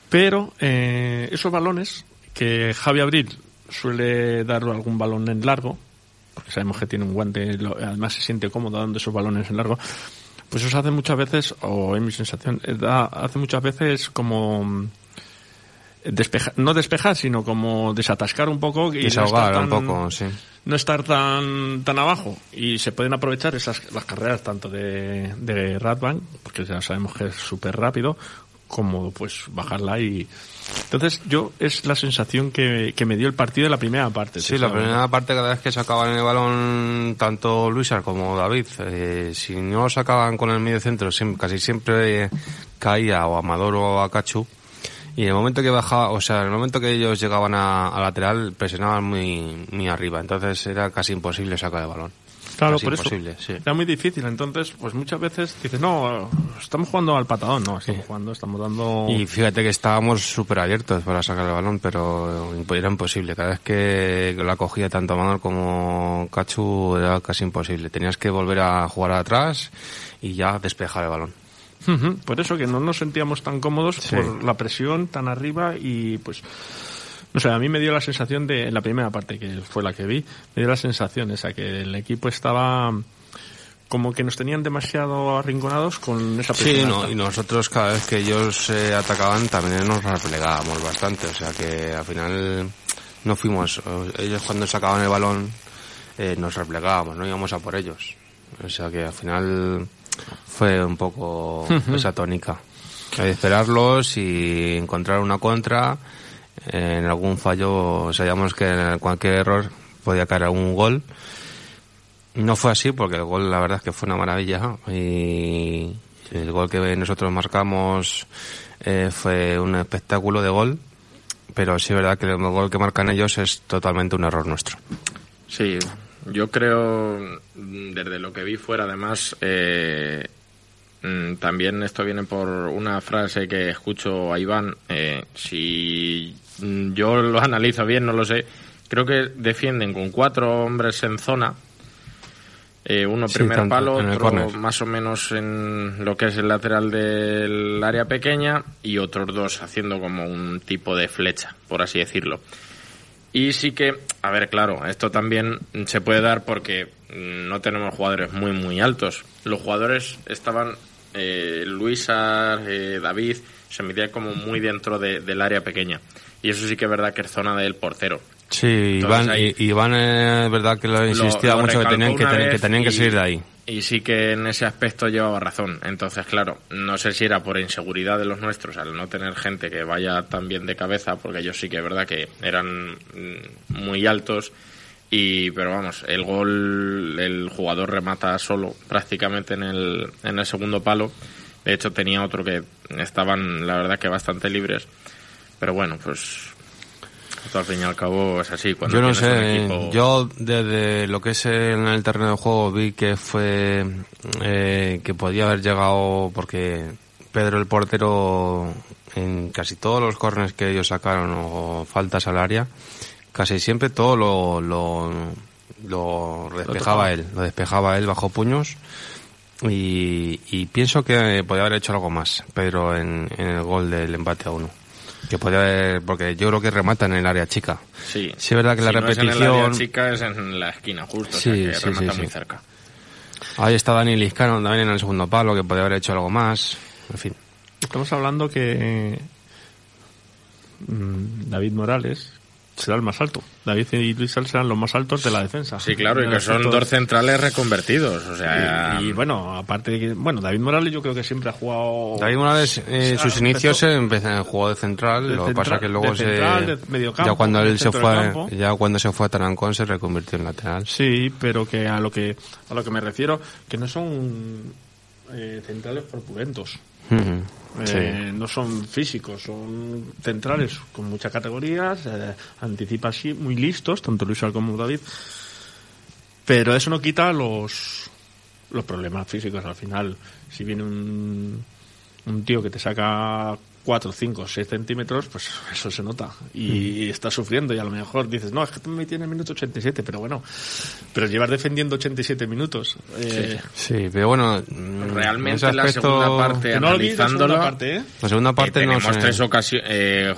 S1: Pero eh, esos balones que Javi Abril suele dar algún balón en largo, porque sabemos que tiene un guante, además se siente cómodo dando esos balones en largo, pues eso hace muchas veces, o en mi sensación, eh, da- hace muchas veces como mm, despeja, no despejar, sino como desatascar un poco y no
S2: Desahogar
S1: estar
S2: un
S1: tan-
S2: poco, sí.
S1: no estar tan tan abajo y se pueden aprovechar esas las carreras tanto de, de Radbank porque ya sabemos que es súper rápido como pues bajarla y entonces yo es la sensación que, que me dio el partido de la primera parte
S2: Sí,
S1: ¿sí
S2: la primera parte cada vez que sacaban el balón tanto Luisar como David, eh, si no lo sacaban con el medio centro, siem- casi siempre eh, caía o Amador o a Cachu. Y en el momento que bajaba, o sea, en el momento que ellos llegaban a, a lateral, presionaban muy, muy arriba. Entonces era casi imposible sacar el balón.
S1: Claro,
S2: casi
S1: por eso.
S2: imposible, sí.
S1: Era muy difícil. Entonces, pues muchas veces dices, no, estamos jugando al patadón. No, estamos jugando, estamos dando.
S2: Y fíjate que estábamos súper abiertos para sacar el balón, pero era imposible. Cada vez que la cogía tanto Manuel como Cachu era casi imposible. Tenías que volver a jugar atrás y ya despejar el balón.
S1: Ujú, Por eso que no nos sentíamos tan cómodos
S2: Sí.
S1: por la presión tan arriba y pues no sé, a mí me dio la sensación de en la primera parte que fue la que vi, me dio la sensación esa que el equipo estaba como que nos tenían demasiado arrinconados con esa presión.
S2: Sí, no, y nosotros cada vez que ellos eh, atacaban también nos replegábamos bastante. O sea que al final no fuimos. Ellos cuando sacaban el balón eh, nos replegábamos, no íbamos a por ellos. O sea que al final fue un poco esa tónica. Hay que esperarlos y encontrar una contra. eh, en algún fallo sabíamos que en cualquier error podía caer algún gol. No fue así porque el gol la verdad es que fue una maravilla y el gol que nosotros marcamos eh, fue un espectáculo de gol, pero sí es verdad que el gol que marcan ellos es totalmente un error nuestro.
S3: Sí, yo creo, mm, desde lo que vi fuera, además, eh, mm, también esto viene por una frase que escucho a Iván. eh, si mm, yo lo analizo bien, no lo sé. Creo que defienden con cuatro hombres en zona. eh, uno
S2: Sí,
S3: primer
S2: tanto,
S3: palo, otro más o menos en lo que es el lateral del área pequeña y otros dos haciendo como un tipo de flecha, por así decirlo. Y sí que, a ver, claro, esto también se puede dar porque mm, no tenemos jugadores muy, muy altos. Los jugadores estaban, eh, Luisa, eh, David, se metían como muy dentro de- del área pequeña. Y eso sí que es verdad que es zona del portero.
S2: Sí,
S3: Entonces
S2: Iván,
S3: ahí-
S2: Iván eh, es verdad que lo insistía
S3: lo
S2: mucho que tenían que, que tenían que salir de ahí.
S3: Y sí que en ese aspecto llevaba razón. Entonces, claro, no sé si era por inseguridad de los nuestros al no tener gente que vaya tan bien de cabeza, porque ellos sí que es verdad que eran mm, muy altos. Y, pero vamos, el gol, el jugador remata solo prácticamente en el, en el segundo palo. De hecho, tenía otro que estaban, la verdad, que bastante libres. Pero bueno, pues esto al fin y al cabo es así. Cuando
S2: Yo no sé,
S3: equipo-
S2: yo desde lo que es en el terreno de juego vi que fue eh, que podía haber llegado porque Pedro el portero en casi todos los corners que ellos sacaron o faltas al área, casi siempre todo lo, lo, lo despejaba él, lo despejaba él bajo puños y, y pienso que podía haber hecho algo más Pedro en, en el gol del empate a uno. Que podía haber, porque yo creo que remata en el área chica.
S3: Sí,
S2: Sí, es verdad que la
S3: Si no es en el área
S2: repetición-
S3: chica es en la esquina justo,
S2: Sí,
S3: o sea que
S2: sí,
S3: remata
S2: sí,
S3: muy
S2: sí.
S3: cerca.
S2: Ahí está Dani Liscano también en el segundo palo, que podía haber hecho algo más. En fin.
S1: Estamos hablando que mm, David Morales será el más alto. David y Luis Sal serán los más altos de la defensa.
S3: Sí, claro, y que son dos centrales reconvertidos, o sea...
S1: Y, y, bueno, aparte de que, bueno, David Morales yo creo que siempre ha jugado...
S2: David Morales, eh,
S1: Ah,
S2: sus inicios
S1: empezó-
S2: en el juego de central,
S1: De
S2: lo que
S1: central-
S2: pasa que luego
S1: de
S2: se
S1: central, de mediocampo,
S2: ya cuando él se fue
S1: campo.
S2: ya cuando se fue a Tarancón se reconvirtió en lateral.
S1: Sí, pero que a lo que a lo que me refiero que no son eh, centrales corpulentos. Eh, No son físicos, son centrales con muchas categorías, eh, anticipa así, muy listos, tanto Luis como David. Pero eso no quita los, los problemas físicos al final. Si viene un, un tío que te saca 4, 5, 6 centímetros, pues eso se nota. Y está sufriendo y a lo mejor dices, no, es que me metí en el minuto 87, pero bueno, pero llevas defendiendo 87 minutos. Eh,
S2: Sí, pero bueno, mm, en
S3: Realmente la segunda parte,
S1: no la segunda
S3: analizándolo,
S1: parte, ¿eh?
S2: La segunda
S3: eh,
S2: parte no
S3: tenemos
S2: sé.
S3: tres ocasiones,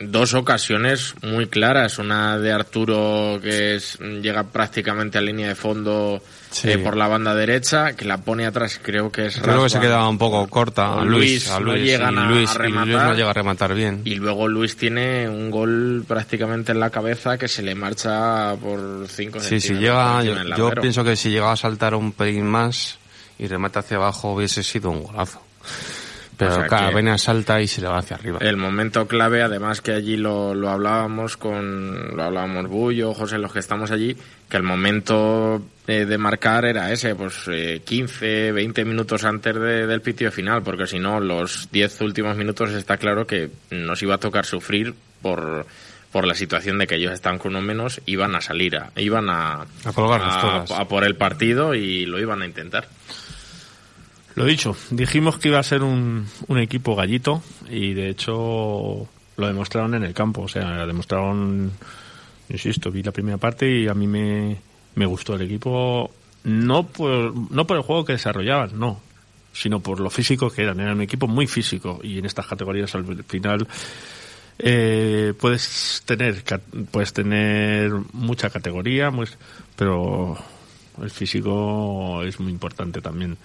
S3: dos ocasiones muy claras. Una de Arturo que es, llega prácticamente a línea de fondo
S2: Sí.
S3: eh, por la banda derecha, que la pone atrás, creo que es
S2: Creo que se quedaba un poco corta a
S3: Luis,
S2: Luis, a
S3: no
S2: Luis,
S3: llegan
S2: y
S3: a-
S2: Luis,
S3: a
S2: y Luis no llega a rematar bien.
S3: Y luego Luis tiene un gol prácticamente en la cabeza que se le marcha por 5
S2: Sí, si llega, yo, yo pienso que si llega a saltar un pelín más y remata hacia abajo hubiese sido un golazo. Pero
S3: O sea
S2: apenas salta y se le va hacia arriba.
S3: El momento clave, además que allí lo, lo hablábamos con, lo hablábamos Bullo, José, los que estamos allí, que el momento eh, de marcar era ese, pues eh, 15, 20 minutos antes de- del pitio final, porque si no, los 10 últimos minutos está claro que nos iba a tocar sufrir por, por la situación de que ellos estaban con uno menos, iban a salir, a, iban a,
S2: A
S3: a-
S2: todas.
S3: a por el partido y lo iban a intentar.
S1: Lo dicho, dijimos que iba a ser un, un equipo gallito y de hecho lo demostraron en el campo. O sea, demostraron, insisto, vi la primera parte y a mí me, me gustó el equipo, no por, no por el juego que desarrollaban, no, sino por lo físico que eran. Era un equipo muy físico y en estas categorías al final eh, puedes tener puedes tener mucha categoría, muy- pero el físico es muy importante también.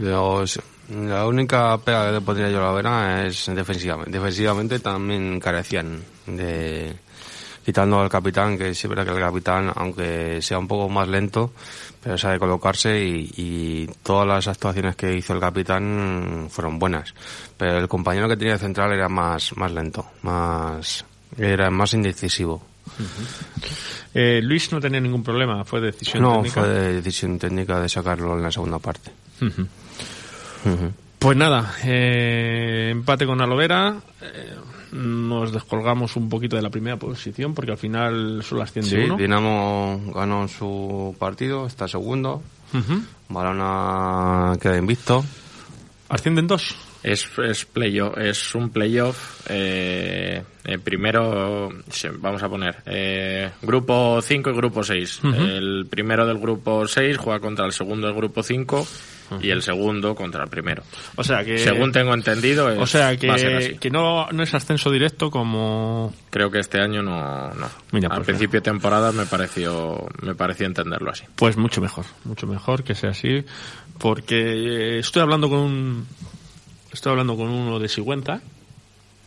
S2: Los- la única pega que le pondría yo la vera es defensivamente. Defensivamente también carecían de quitando al capitán, que sí verdad que el capitán, aunque sea un poco más lento, pero sabe colocarse y, y todas las actuaciones que hizo el capitán fueron buenas. Pero el compañero que tenía de central era más, más lento, más, era más indecisivo.
S1: Eh, Luis no tenía ningún problema, fue decisión
S2: No,
S1: técnica.
S2: fue de decisión técnica de sacarlo en la segunda parte.
S1: Pues nada, eh, empate con Alovera. eh, nos descolgamos un poquito de la primera posición porque al final solo asciende
S2: Sí,
S1: uno.
S2: Dinamo ganó su partido, está segundo.
S1: Ujú.
S2: Balona queda invicto.
S1: Ascienden dos.
S3: Es, es, playoff, es un playoff. Eh, eh, primero, vamos a poner, eh, grupo 5 y grupo 6. El primero del grupo 6 juega contra el segundo del grupo 5 y el segundo contra el primero.
S1: O sea que.
S3: Según tengo entendido, es-
S1: o sea
S3: va a ser así.
S1: que, que no, no es ascenso directo como.
S3: Creo que este año no. no.
S1: Mira,
S3: Al
S1: pues
S3: principio de temporada me pareció, me pareció entenderlo así.
S1: Pues mucho mejor, mucho mejor que sea así, porque eh, estoy hablando con un, estoy hablando con uno de Sigüenza,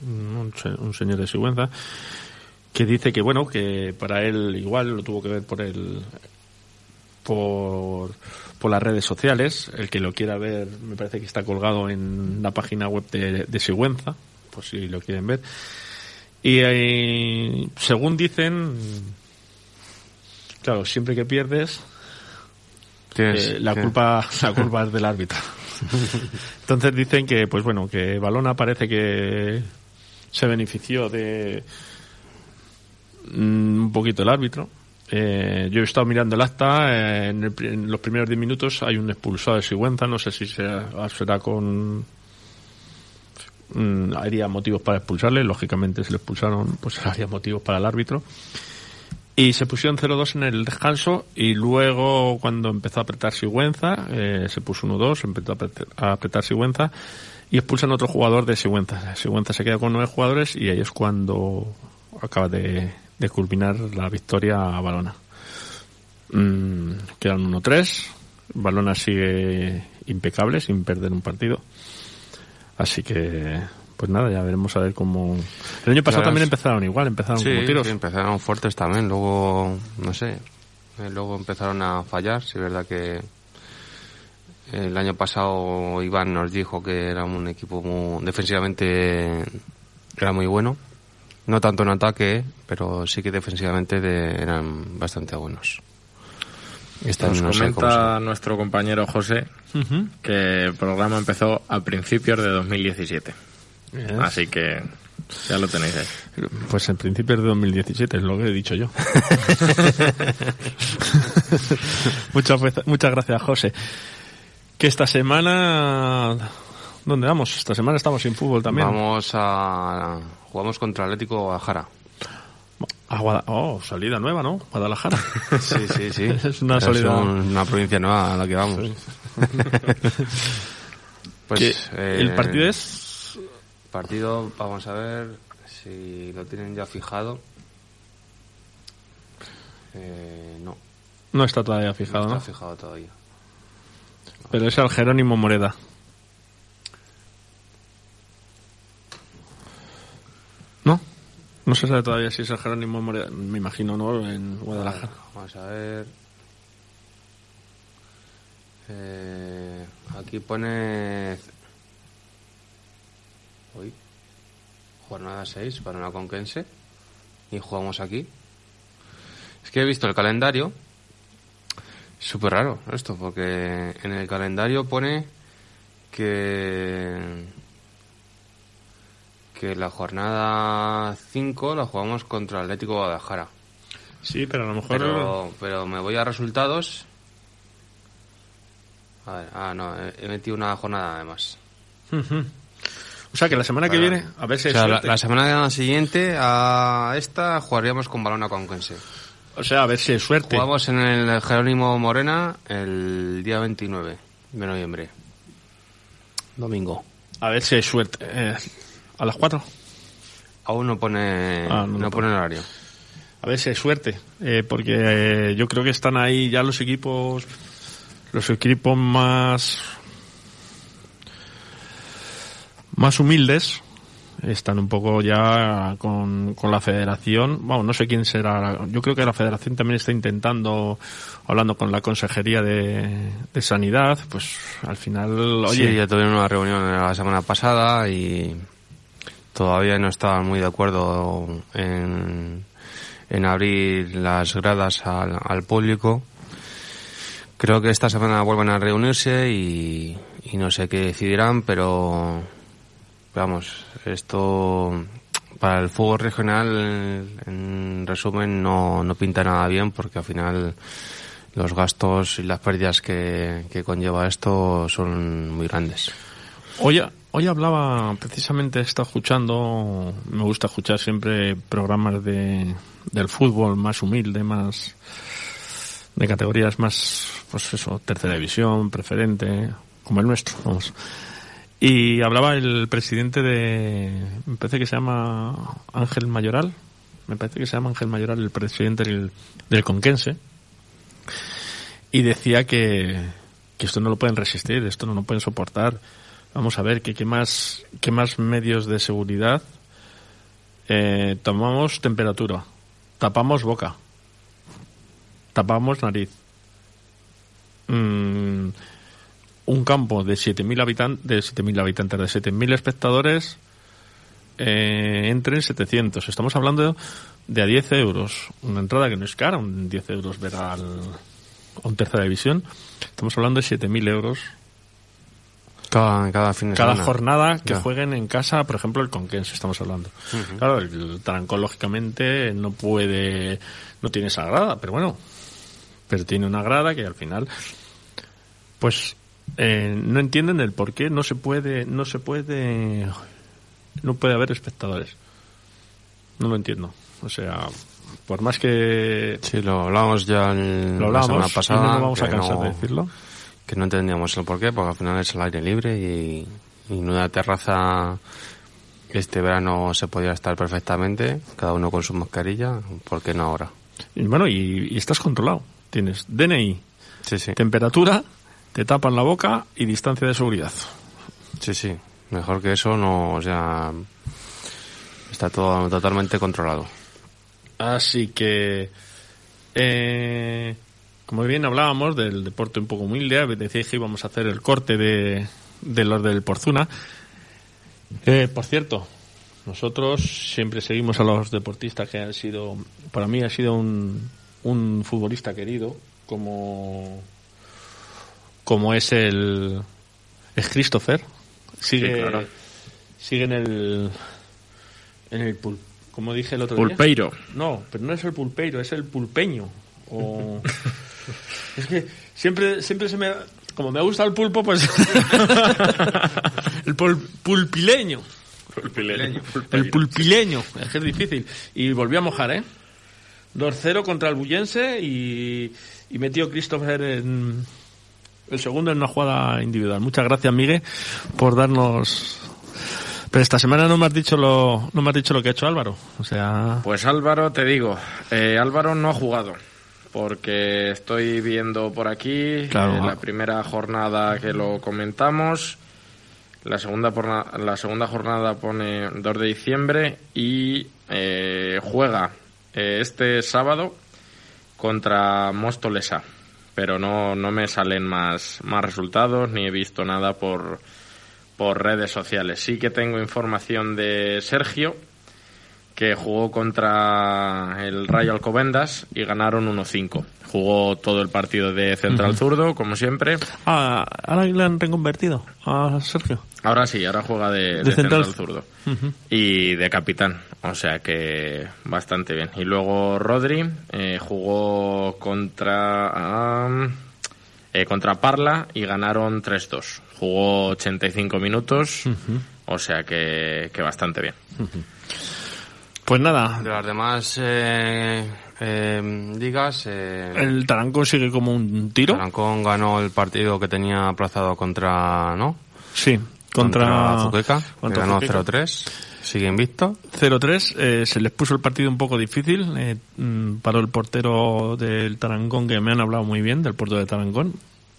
S1: un, un señor de Sigüenza, que dice que bueno, que para él igual lo tuvo que ver por el, por, por las redes sociales, el que lo quiera ver, me parece que está colgado en la página web de, de Sigüenza, por si lo quieren ver. Y eh, según dicen, claro, siempre que pierdes, eh, la culpa [LAUGHS] la culpa es del árbitro. [LAUGHS] Entonces dicen que pues bueno, que Balona parece que se benefició de mm, un poquito el árbitro. Eh, yo he estado mirando el acta, eh, en, el en los primeros 10 minutos hay un expulsado de Sigüenza, no sé si será, será con mm, motivos para expulsarle, lógicamente si le expulsaron pues [LAUGHS] habría motivos para el árbitro. Y se pusieron 0-2 en el descanso y luego cuando empezó a apretar Sigüenza, eh, se puso 1-2, empezó a apretar, a apretar Sigüenza y expulsan otro jugador de Sigüenza. Sigüenza se queda con nueve jugadores y ahí es cuando acaba de, de culminar la victoria a Balona. Mm, quedan 1-3, Balona sigue impecable sin perder un partido. Así que, pues nada, ya veremos a ver cómo... El año pasado
S2: Claro,
S1: también empezaron igual, empezaron
S2: Sí,
S1: como tiros.
S2: sí, empezaron fuertes también, luego, no sé, eh, luego empezaron a fallar, sí es verdad que el año pasado Iván nos dijo que era un equipo muy, defensivamente era muy bueno, no tanto en ataque, pero sí que defensivamente de- eran bastante buenos. Este
S3: Nos
S2: no
S3: comenta nuestro compañero José que el programa empezó a principios de 2017.
S1: Yes.
S3: Así que ya lo tenéis ahí.
S1: Pues en principios de 2017 es lo que he dicho yo. [LAUGHS] muchas, veces- muchas gracias, José. Que esta semana... ¿Dónde vamos? Esta semana estamos sin fútbol también.
S2: Vamos a jugamos contra Atlético Guadalajara.
S1: A Guada- Oh, salida nueva, ¿no? Guadalajara. [LAUGHS]
S2: Sí, sí, sí. [LAUGHS]
S1: Es una salida-
S2: un- una provincia nueva a la que vamos. [LAUGHS] pues eh,
S1: el partido es...
S2: partido, vamos a ver si lo tienen ya fijado. Eh, no,
S1: No está todavía fijado,
S2: no
S1: ¿no?
S2: está fijado todavía.
S1: Pero es al Jerónimo Moreda. No se sabe todavía si es el Jerónimo Moreda. Me imagino, ¿no? En Guadalajara.
S2: Vamos a ver. Eh, aquí pone. Hoy. Jornada 6 para una conquense. Y jugamos aquí. Es que he visto el calendario. Súper raro esto, porque en el calendario pone que. Que la jornada 5 la jugamos contra Atlético Guadalajara.
S1: Sí, pero a lo mejor...
S2: Pero, pero me voy a resultados. A ver, ah, no, he, metido una jornada además.
S1: O sea, que la semana que
S2: Bueno.
S1: viene, a ver si
S2: O sea, la, semana siguiente a esta jugaríamos con Balona Conquense.
S1: O sea, a ver si hay suerte.
S2: Jugamos en el Jerónimo Morena el día 29 de noviembre. Domingo.
S1: A ver si hay suerte. Eh, ¿A las 4?
S2: Aún no pone,
S1: Ah, no
S2: pone horario.
S1: A ver si hay suerte. Eh, porque eh, yo creo que están ahí ya los equipos. Los equipos más. Más humildes. Están un poco ya con, con la federación. Bueno, no sé quién será. Yo creo que la federación también está intentando, hablando con la consejería de, de sanidad, pues al final, oye,
S2: Sí, ya tuvieron una reunión la semana pasada y todavía no estaban muy de acuerdo en, abrir las gradas al, público. Creo que esta semana vuelven a reunirse y, y no sé qué decidirán, pero vamos, esto para el fútbol regional, en resumen, no, no pinta nada bien porque al final los gastos y las pérdidas que, que conlleva esto son muy grandes.
S1: Hoy, hoy hablaba, precisamente estado escuchando, me gusta escuchar siempre programas de, del fútbol más humilde, más de categorías más, pues eso, tercera división, preferente, como el nuestro, vamos. Y hablaba el presidente de, me parece que se llama Ángel Mayoral, me parece que se llama Ángel Mayoral, el presidente del, del Conquense, y decía que, que esto no lo pueden resistir, esto no lo pueden soportar. Vamos a ver que qué más, qué más medios de seguridad eh, tomamos temperatura, tapamos boca, tapamos nariz. Mm, un campo de 7.000 habitantes, de 7.000 habitantes, de 7.000 espectadores, eh, entre 700. Estamos hablando de a 10 euros. Una entrada que no es cara, un 10 euros ver al, a un tercera división. Estamos hablando de 7.000 euros
S2: Cada, cada fin de
S1: cada
S2: semana.
S1: jornada que
S2: Ya.
S1: jueguen en casa, por ejemplo, el Conquense, estamos hablando. Claro, el Tarancón, lógicamente, no puede, no tiene esa grada, pero bueno, pero tiene una grada que al final, pues, eh, no entienden el por qué no se puede, no se puede, no puede haber espectadores. No lo entiendo. O sea, por más que
S2: Sí, lo hablábamos ya el-
S1: lo
S2: la semana
S1: hablamos,
S2: pasada.
S1: no nos vamos a cansar
S2: no-
S1: de decirlo.
S2: Que no entendíamos el porqué, porque al final es el aire libre y, y en una terraza este verano se podía estar perfectamente, cada uno con su mascarilla, ¿por qué no ahora?
S1: Y bueno, y, y estás controlado. Tienes DNI,
S2: Sí, sí,
S1: temperatura, te tapan la boca y distancia de seguridad.
S2: sí, sí. Mejor que eso no, o sea, está todo totalmente controlado.
S1: Así que, eh, como bien hablábamos del deporte un poco humilde, decíais que íbamos a hacer el corte de, de los del Porzuna. Eh, por cierto, nosotros siempre seguimos a los deportistas que han sido, para mí ha sido un, un futbolista querido, como, como es el, es Christopher. Sigue,
S3: Sí, claro.
S1: sigue en el, en el pul- como dije el otro día.
S3: Pulpeiro.
S1: No, pero no es el pulpeiro, es el pulpeño. O... [LAUGHS] es que siempre, siempre se me... Como me gusta el pulpo, pues... [LAUGHS] el pul- pulpileño. El pulpileño. Es que es difícil. Y volvió a mojar, ¿eh? 2-0 contra el Bullense y, y metió Christopher en el segundo en una jugada individual. Muchas gracias, Miguel, por darnos... Pero esta semana no me has dicho lo, no me has dicho lo que ha hecho Álvaro. O sea...
S3: Pues Álvaro, te digo, eh, Álvaro no ha jugado. Porque estoy viendo por aquí
S1: Claro.
S3: eh, la primera jornada que lo comentamos. La segunda, porna- la segunda jornada pone 2 de diciembre y eh, juega eh, este sábado contra Móstolesa. Pero no, no me salen más, más resultados ni he visto nada por, por redes sociales. Sí que tengo información de Sergio, que jugó contra el Rayo Alcobendas y ganaron 1-5. Jugó todo el partido de central zurdo, como siempre.
S1: Ah, ahora le han reconvertido a Sergio.
S3: Ahora sí, ahora juega de, de
S1: De central.
S3: central zurdo. Y de capitán, o sea que bastante bien. Y luego Rodri eh, jugó contra, am, eh, contra Parla y ganaron 3-2. Jugó 85 minutos, o sea que, que bastante bien.
S1: Pues nada,
S2: De las demás eh, eh, ligas, eh,
S1: el Tarancón sigue como un tiro.
S2: Tarancón ganó el partido que tenía aplazado contra, ¿no?
S1: Sí, contra,
S2: Zuqueca,
S1: contra
S2: que ganó
S1: Zuqueca.
S2: 0-3. Sigue invicto.
S1: 0-3, eh, se les puso el partido un poco difícil. Eh, mm, paró el portero del Tarancón, que me han hablado muy bien del puerto de Tarancón.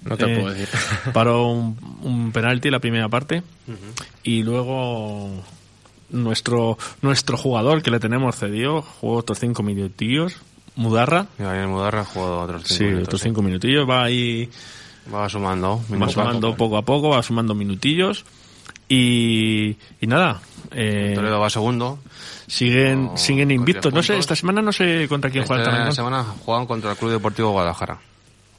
S3: No te
S1: Eh,
S3: puedo decir.
S1: Paró un, un penalti la primera parte y luego nuestro nuestro jugador que le tenemos cedido jugó otros cinco minutillos. Mudarra.
S2: Y Daniel Mudarra jugó otros cinco
S1: Sí,
S2: minutos,
S1: otros
S2: sí.
S1: cinco minutillos. Va ahí
S2: Va sumando.
S1: va sumando poco a poco, va sumando minutillos. Y, y nada, eh,
S2: Toledo va segundo.
S1: siguen, siguen invictos. No sé, esta semana no sé contra quién juega el
S2: Esta semana juegan contra el Club Deportivo Guadalajara.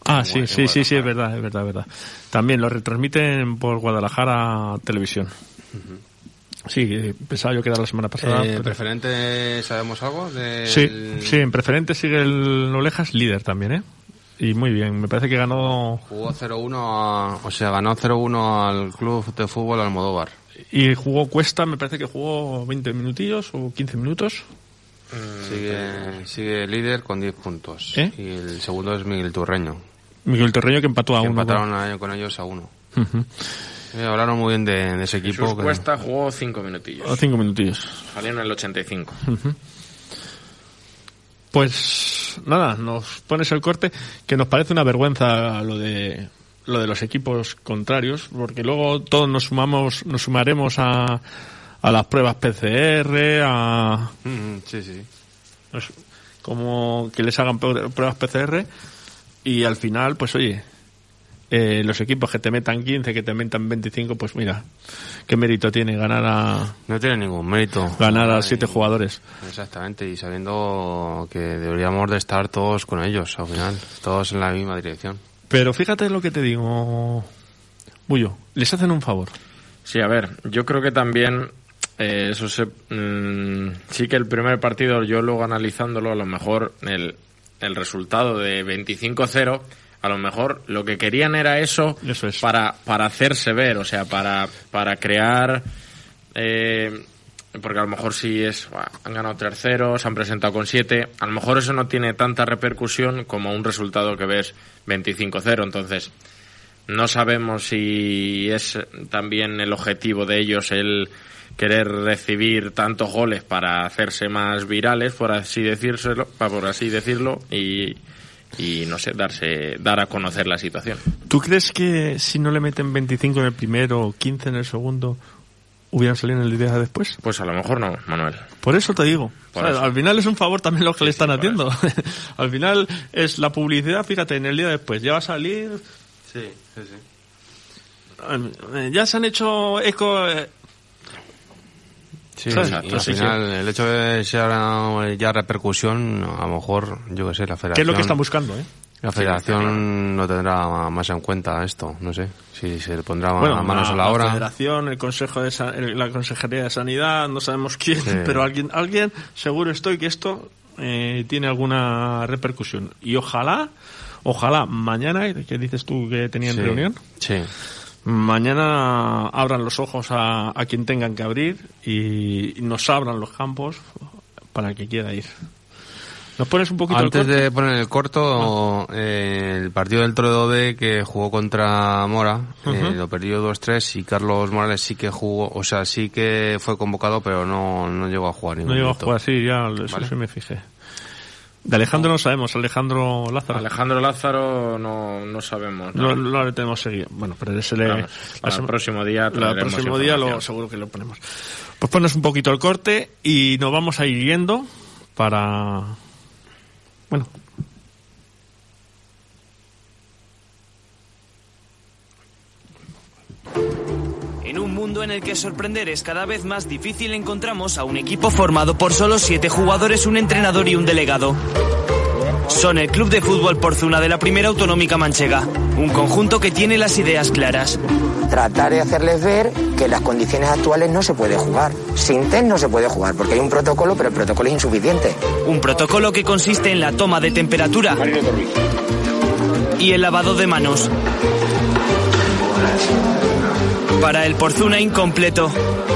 S1: Ah, sí, sí, sí, sí, es verdad, es verdad, es verdad. También lo retransmiten por Guadalajara Televisión. Sí, eh, pensaba yo que era la semana pasada.
S2: Eh,
S1: pero-
S2: ¿Preferente sabemos algo? Del-
S1: Sí, sí, en preferente sigue el Nolejas líder también, ¿eh? Y muy bien, me parece que ganó
S2: Jugó 0-1, a- o sea, ganó 0-1 al Club de Fútbol Almodóvar.
S1: y jugó Cuesta, me parece que jugó 20 minutillos o 15 minutos.
S2: Sigue, sigue líder con 10 puntos.
S1: ¿Eh?
S2: Y el segundo es Miguel Turreño.
S1: Miguel Terreño que empató a
S2: que
S1: uno.
S2: empataron a- con ellos a uno.
S1: Ujú.
S2: Eh, hablaron muy bien de, de ese equipo.
S3: Jesús
S2: que-
S3: Cuesta jugó 5
S1: O
S3: minutillos.
S1: cinco minutillos.
S3: Salió en el 85.
S1: Pues nada, nos pones el corte que nos parece una vergüenza lo de lo de los equipos contrarios, porque luego todos nos sumamos, nos sumaremos a, a las pruebas PCR, a
S2: sí, sí.
S1: como que les hagan pr- pruebas PCR y al final, pues oye, eh, los equipos que te metan 15, que te metan 25, pues mira, qué mérito tiene ganar a
S2: No tiene ningún mérito.
S1: ganar a
S2: Ay,
S1: siete jugadores.
S2: Exactamente, y sabiendo que deberíamos de estar todos con ellos, al final, todos en la misma dirección.
S1: Pero fíjate lo que te digo, Bullo, les hacen un favor.
S3: Sí, a ver, yo creo que también eh, eso se, mm, sí que el primer partido, yo luego analizándolo, a lo mejor el, el resultado de 25-0, a lo mejor lo que querían era eso,
S1: Eso es.
S3: para, para hacerse ver, o sea, para, para crear... eh, porque a lo mejor si es, "Buah, han ganado 3-0, se han presentado con 7, a lo mejor eso no tiene tanta repercusión como un resultado que ves 25-0, entonces no sabemos si es también el objetivo de ellos el querer recibir tantos goles para hacerse más virales, por así decírselo, por así decirlo, y, y no sé, darse, dar a conocer la situación.
S1: ¿Tú crees que si no le meten 25 en el primero o 15 en el segundo, hubieran salido en el día después?
S3: Pues a lo mejor no, Manuel.
S1: Por eso te digo.
S3: Por
S1: O sea,
S3: eso.
S1: Al final es un favor también lo que le están
S3: sí,
S1: haciendo. [LAUGHS] al final es la publicidad, fíjate, en el día después. Ya va a salir.
S2: Sí, sí, sí.
S1: eh, Ya se han hecho eco.
S2: Sí, al
S1: Sí, sí.
S2: final, el hecho de ser ya repercusión, a lo mejor, yo que sé, la federación...
S1: ¿Qué es lo que están buscando, eh?
S2: La federación no tendrá más en cuenta esto, no sé, si se le pondrá
S1: Bueno,
S2: manos a la obra.
S1: Federación, el Consejo de el- la Consejería de Sanidad, no sabemos quién,
S2: Sí.
S1: pero alguien, alguien seguro estoy que esto eh, tiene alguna repercusión. Y ojalá, ojalá mañana, que dices tú que tenían
S2: Sí,
S1: reunión,
S2: Sí.
S1: Mañana abran los ojos a, a quien tengan que abrir y nos abran los campos para el que quiera ir. ¿Nos pones un poquito el
S2: Antes de poner el corto, eh, el partido del Toledo B que jugó contra Mora, eh, lo perdió 2-3 y Carlos Morales sí que jugó, o sea, sí que fue convocado, pero no, no llegó a jugar
S1: No
S2: ningún
S1: llego a
S2: minuto.
S1: jugar así, ya eso
S2: Vale.
S1: sí me fijé. De Alejandro no sabemos, Alejandro Lázaro.
S3: Alejandro Lázaro no, no sabemos.
S1: No,
S3: ¿no?
S1: le tenemos seguido. Bueno, pero
S3: el próximo día
S1: el próximo día lo, seguro que lo ponemos. Pues pones un poquito el corte y nos vamos a ir yendo para... Bueno.
S4: Mundo en el que sorprender es cada vez más difícil, encontramos a un equipo formado por solo siete jugadores, un entrenador y un delegado. Son el Club de Fútbol Porzuna de la Primera Autonómica Manchega, un conjunto que tiene las ideas claras.
S5: tratar de hacerles ver que en las condiciones actuales no se puede jugar. Sin test no se puede jugar porque hay un protocolo, pero el protocolo es insuficiente.
S4: Un protocolo que consiste en la toma de temperatura y el lavado de manos. Para el Porzuna incompleto.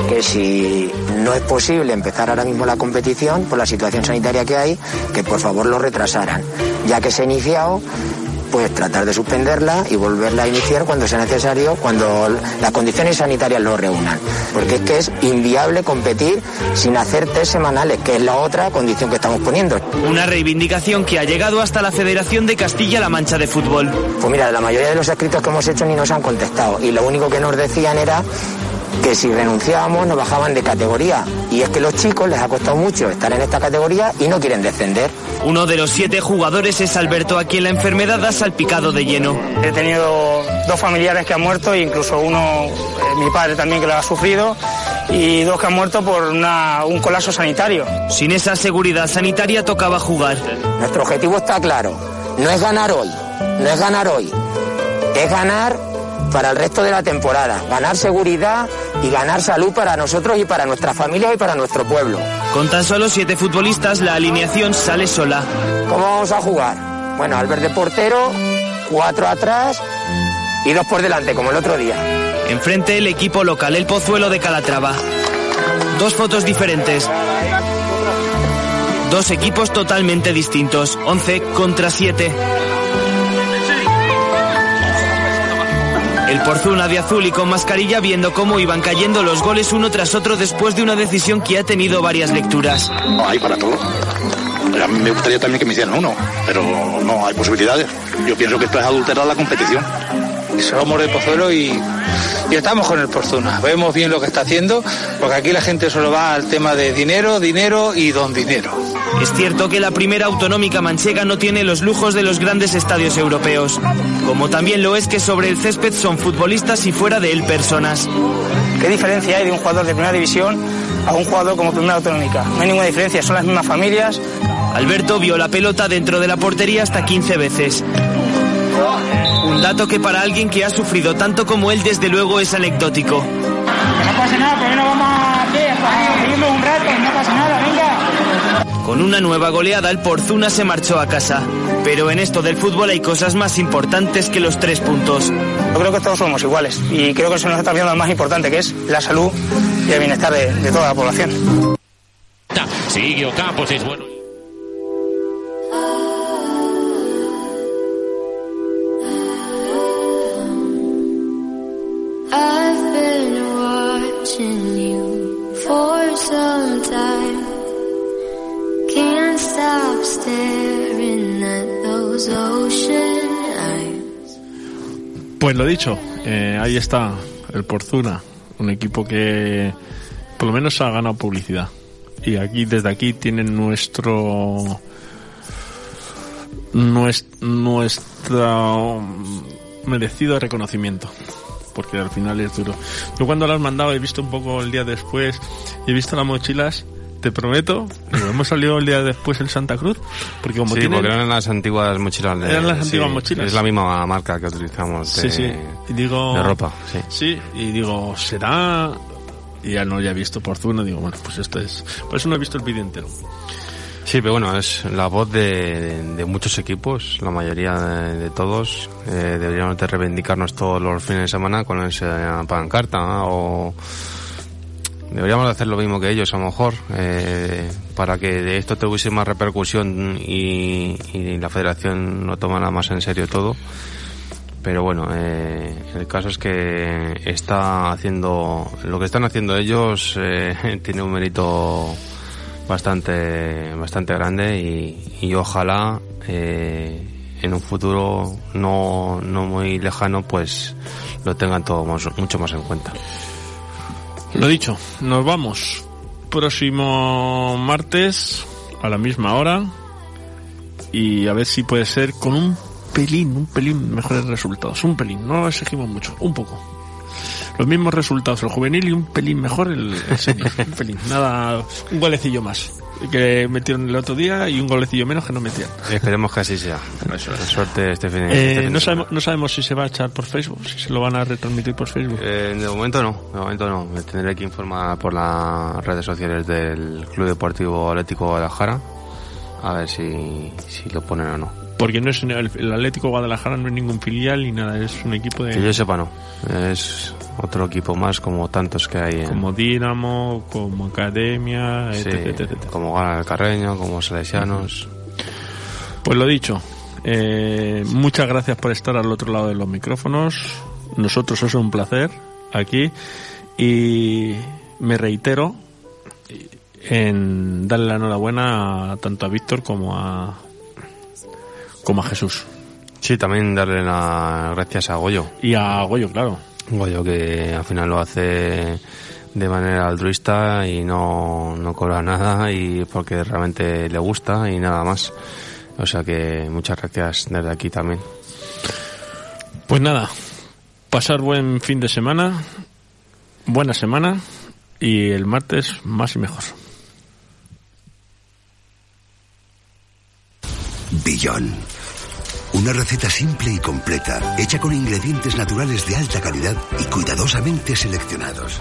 S5: Que si no es posible empezar ahora mismo la competición por la situación sanitaria que hay, que por favor lo retrasaran. Ya que se ha iniciado, pues tratar de suspenderla y volverla a iniciar cuando sea necesario, cuando las condiciones sanitarias lo reúnan. Porque es que es inviable competir sin hacer test semanales, que es la otra condición que estamos poniendo.
S4: Una reivindicación que ha llegado hasta la Federación de Castilla-La Mancha de Fútbol.
S5: Pues mira, la mayoría de los escritos que hemos hecho ni nos han contestado y lo único que nos decían era que si renunciábamos nos bajaban de categoría. Y es que a los chicos les ha costado mucho estar en esta categoría y no quieren descender.
S4: Uno de los siete jugadores es Alberto, a quien la enfermedad ha salpicado de lleno.
S6: He tenido dos familiares que han muerto, incluso uno, eh, mi padre también que lo ha sufrido, y dos que han muerto por una- un colapso sanitario.
S4: Sin esa seguridad sanitaria tocaba jugar.
S5: Nuestro objetivo está claro. No es ganar hoy, no es ganar hoy. Es ganar para el resto de la temporada. Ganar seguridad y ganar salud para nosotros y para nuestras familias y para nuestro pueblo.
S4: Con tan solo siete futbolistas, la alineación sale sola.
S5: ¿Cómo vamos a jugar? Bueno, Albert de portero, cuatro atrás y dos por delante, como el otro día.
S4: Enfrente el equipo local, el Pozuelo de Calatrava. Dos fotos diferentes. Dos equipos totalmente distintos. 11 contra 7. El Porzuna de azul y con mascarilla viendo cómo iban cayendo los goles uno tras otro después de una decisión que ha tenido varias lecturas.
S7: No hay para todo. A mí me gustaría también que me hicieran uno, pero no hay posibilidades. Yo pienso que esto es adulterar la competición.
S6: Somos de Pozuelo y, y estamos con el Porzuna. Vemos bien lo que está haciendo, porque aquí la gente solo va al tema de dinero, dinero y don dinero.
S4: Es cierto que la primera autonómica manchega no tiene los lujos de los grandes estadios europeos, como también lo es que sobre el césped son futbolistas y fuera de él personas.
S6: ¿Qué diferencia hay de un jugador de primera división a un jugador como primera autonómica? No hay ninguna diferencia, son las mismas familias.
S4: Alberto vio la pelota dentro de la portería hasta 15 veces. Un dato que para alguien que ha sufrido tanto como él desde luego es anecdótico.
S6: No pasa nada, pero no vamos a pie, a un rato, no pasa nada, venga.
S4: Con una nueva goleada el Porzuna se marchó a casa. Pero en esto del fútbol hay cosas más importantes que los tres puntos.
S6: Yo creo que todos somos iguales y creo que se nos está olvidando lo más importante, que es la salud y el bienestar de, de toda la población.
S8: Sigue Campos, es bueno.
S1: Pues lo dicho, eh, ahí está el Porzuna, un equipo que por lo menos ha ganado publicidad. Y aquí, desde aquí, tienen nuestro nues- nuestro merecido reconocimiento. Porque al final es duro. Yo cuando las mandaba he visto un poco el día después y he visto las mochilas, te prometo, hemos salido el día después en Santa Cruz, porque como
S2: sí,
S1: tienen...
S2: porque eran las antiguas mochilas. de-
S1: Eran las antiguas
S2: sí,
S1: mochilas.
S2: Es la misma marca que utilizamos de,
S1: Sí, sí. Y digo,
S2: de ropa. Sí.
S1: Sí, y digo, ¿será? Y ya no ya he visto Porzuna, digo, bueno, pues esto es. Por eso no he visto el vídeo entero.
S2: Sí, pero bueno, es la voz de, de muchos equipos, la mayoría de, todos. Eh, deberíamos de reivindicarnos todos los fines de semana con esa pancarta ¿no? o deberíamos de hacer lo mismo que ellos a lo mejor eh, para que de esto tuviese más repercusión y, y la federación no tomara más en serio todo. Pero bueno, eh, el caso es que está haciendo lo que están haciendo ellos eh, [LAUGHS] tiene un mérito bastante bastante grande y, y ojalá eh, en un futuro no, no muy lejano pues lo tengan todo mucho más en cuenta.
S1: Lo dicho, nos vamos. Próximo martes a la misma hora. Y a ver si puede ser con un pelín, un pelín mejores resultados. Un pelín, no exigimos mucho, un poco. Los mismos resultados el juvenil y un pelín mejor el, el senior. [LAUGHS] un pelín. Nada, un golecillo más que metieron el otro día y un golecillo menos que no metían.
S2: Esperemos que así sea.
S3: Eso es.
S2: Suerte este fin,
S1: Eh,
S2: este fin de
S1: no, sabemos, no sabemos si se va a echar por Facebook, si se lo van a retransmitir por Facebook.
S2: Eh, de momento no, de momento no. Me tendré que informar por las redes sociales del Club Deportivo Atlético Guadalajara a ver si, si lo ponen o no.
S1: Porque no es el, el Atlético Guadalajara no es ningún filial ni nada, es un equipo
S2: Que
S1: de
S2: yo sepa no. Es otro equipo más como tantos que hay en...
S1: como Dinamo, como Academia,
S2: sí,
S1: etc, etc, etc.
S2: como Gana Carreño, como Salesianos.
S1: Pues lo dicho, eh, muchas gracias por estar al otro lado de los micrófonos. Nosotros es un placer aquí y me reitero en darle la enhorabuena a- tanto a Víctor como a como a Jesús
S2: Sí, también darle las gracias a Goyo.
S1: y a Goyo, claro.
S2: Goyo que al final lo hace de manera altruista y no, no cobra nada y porque realmente le gusta y nada más. O sea que muchas gracias desde aquí también.
S1: Pues nada, pasar buen fin de semana, buena semana y el martes más y mejor.
S9: Billón. Una receta simple y completa, hecha con ingredientes naturales de alta calidad y cuidadosamente seleccionados.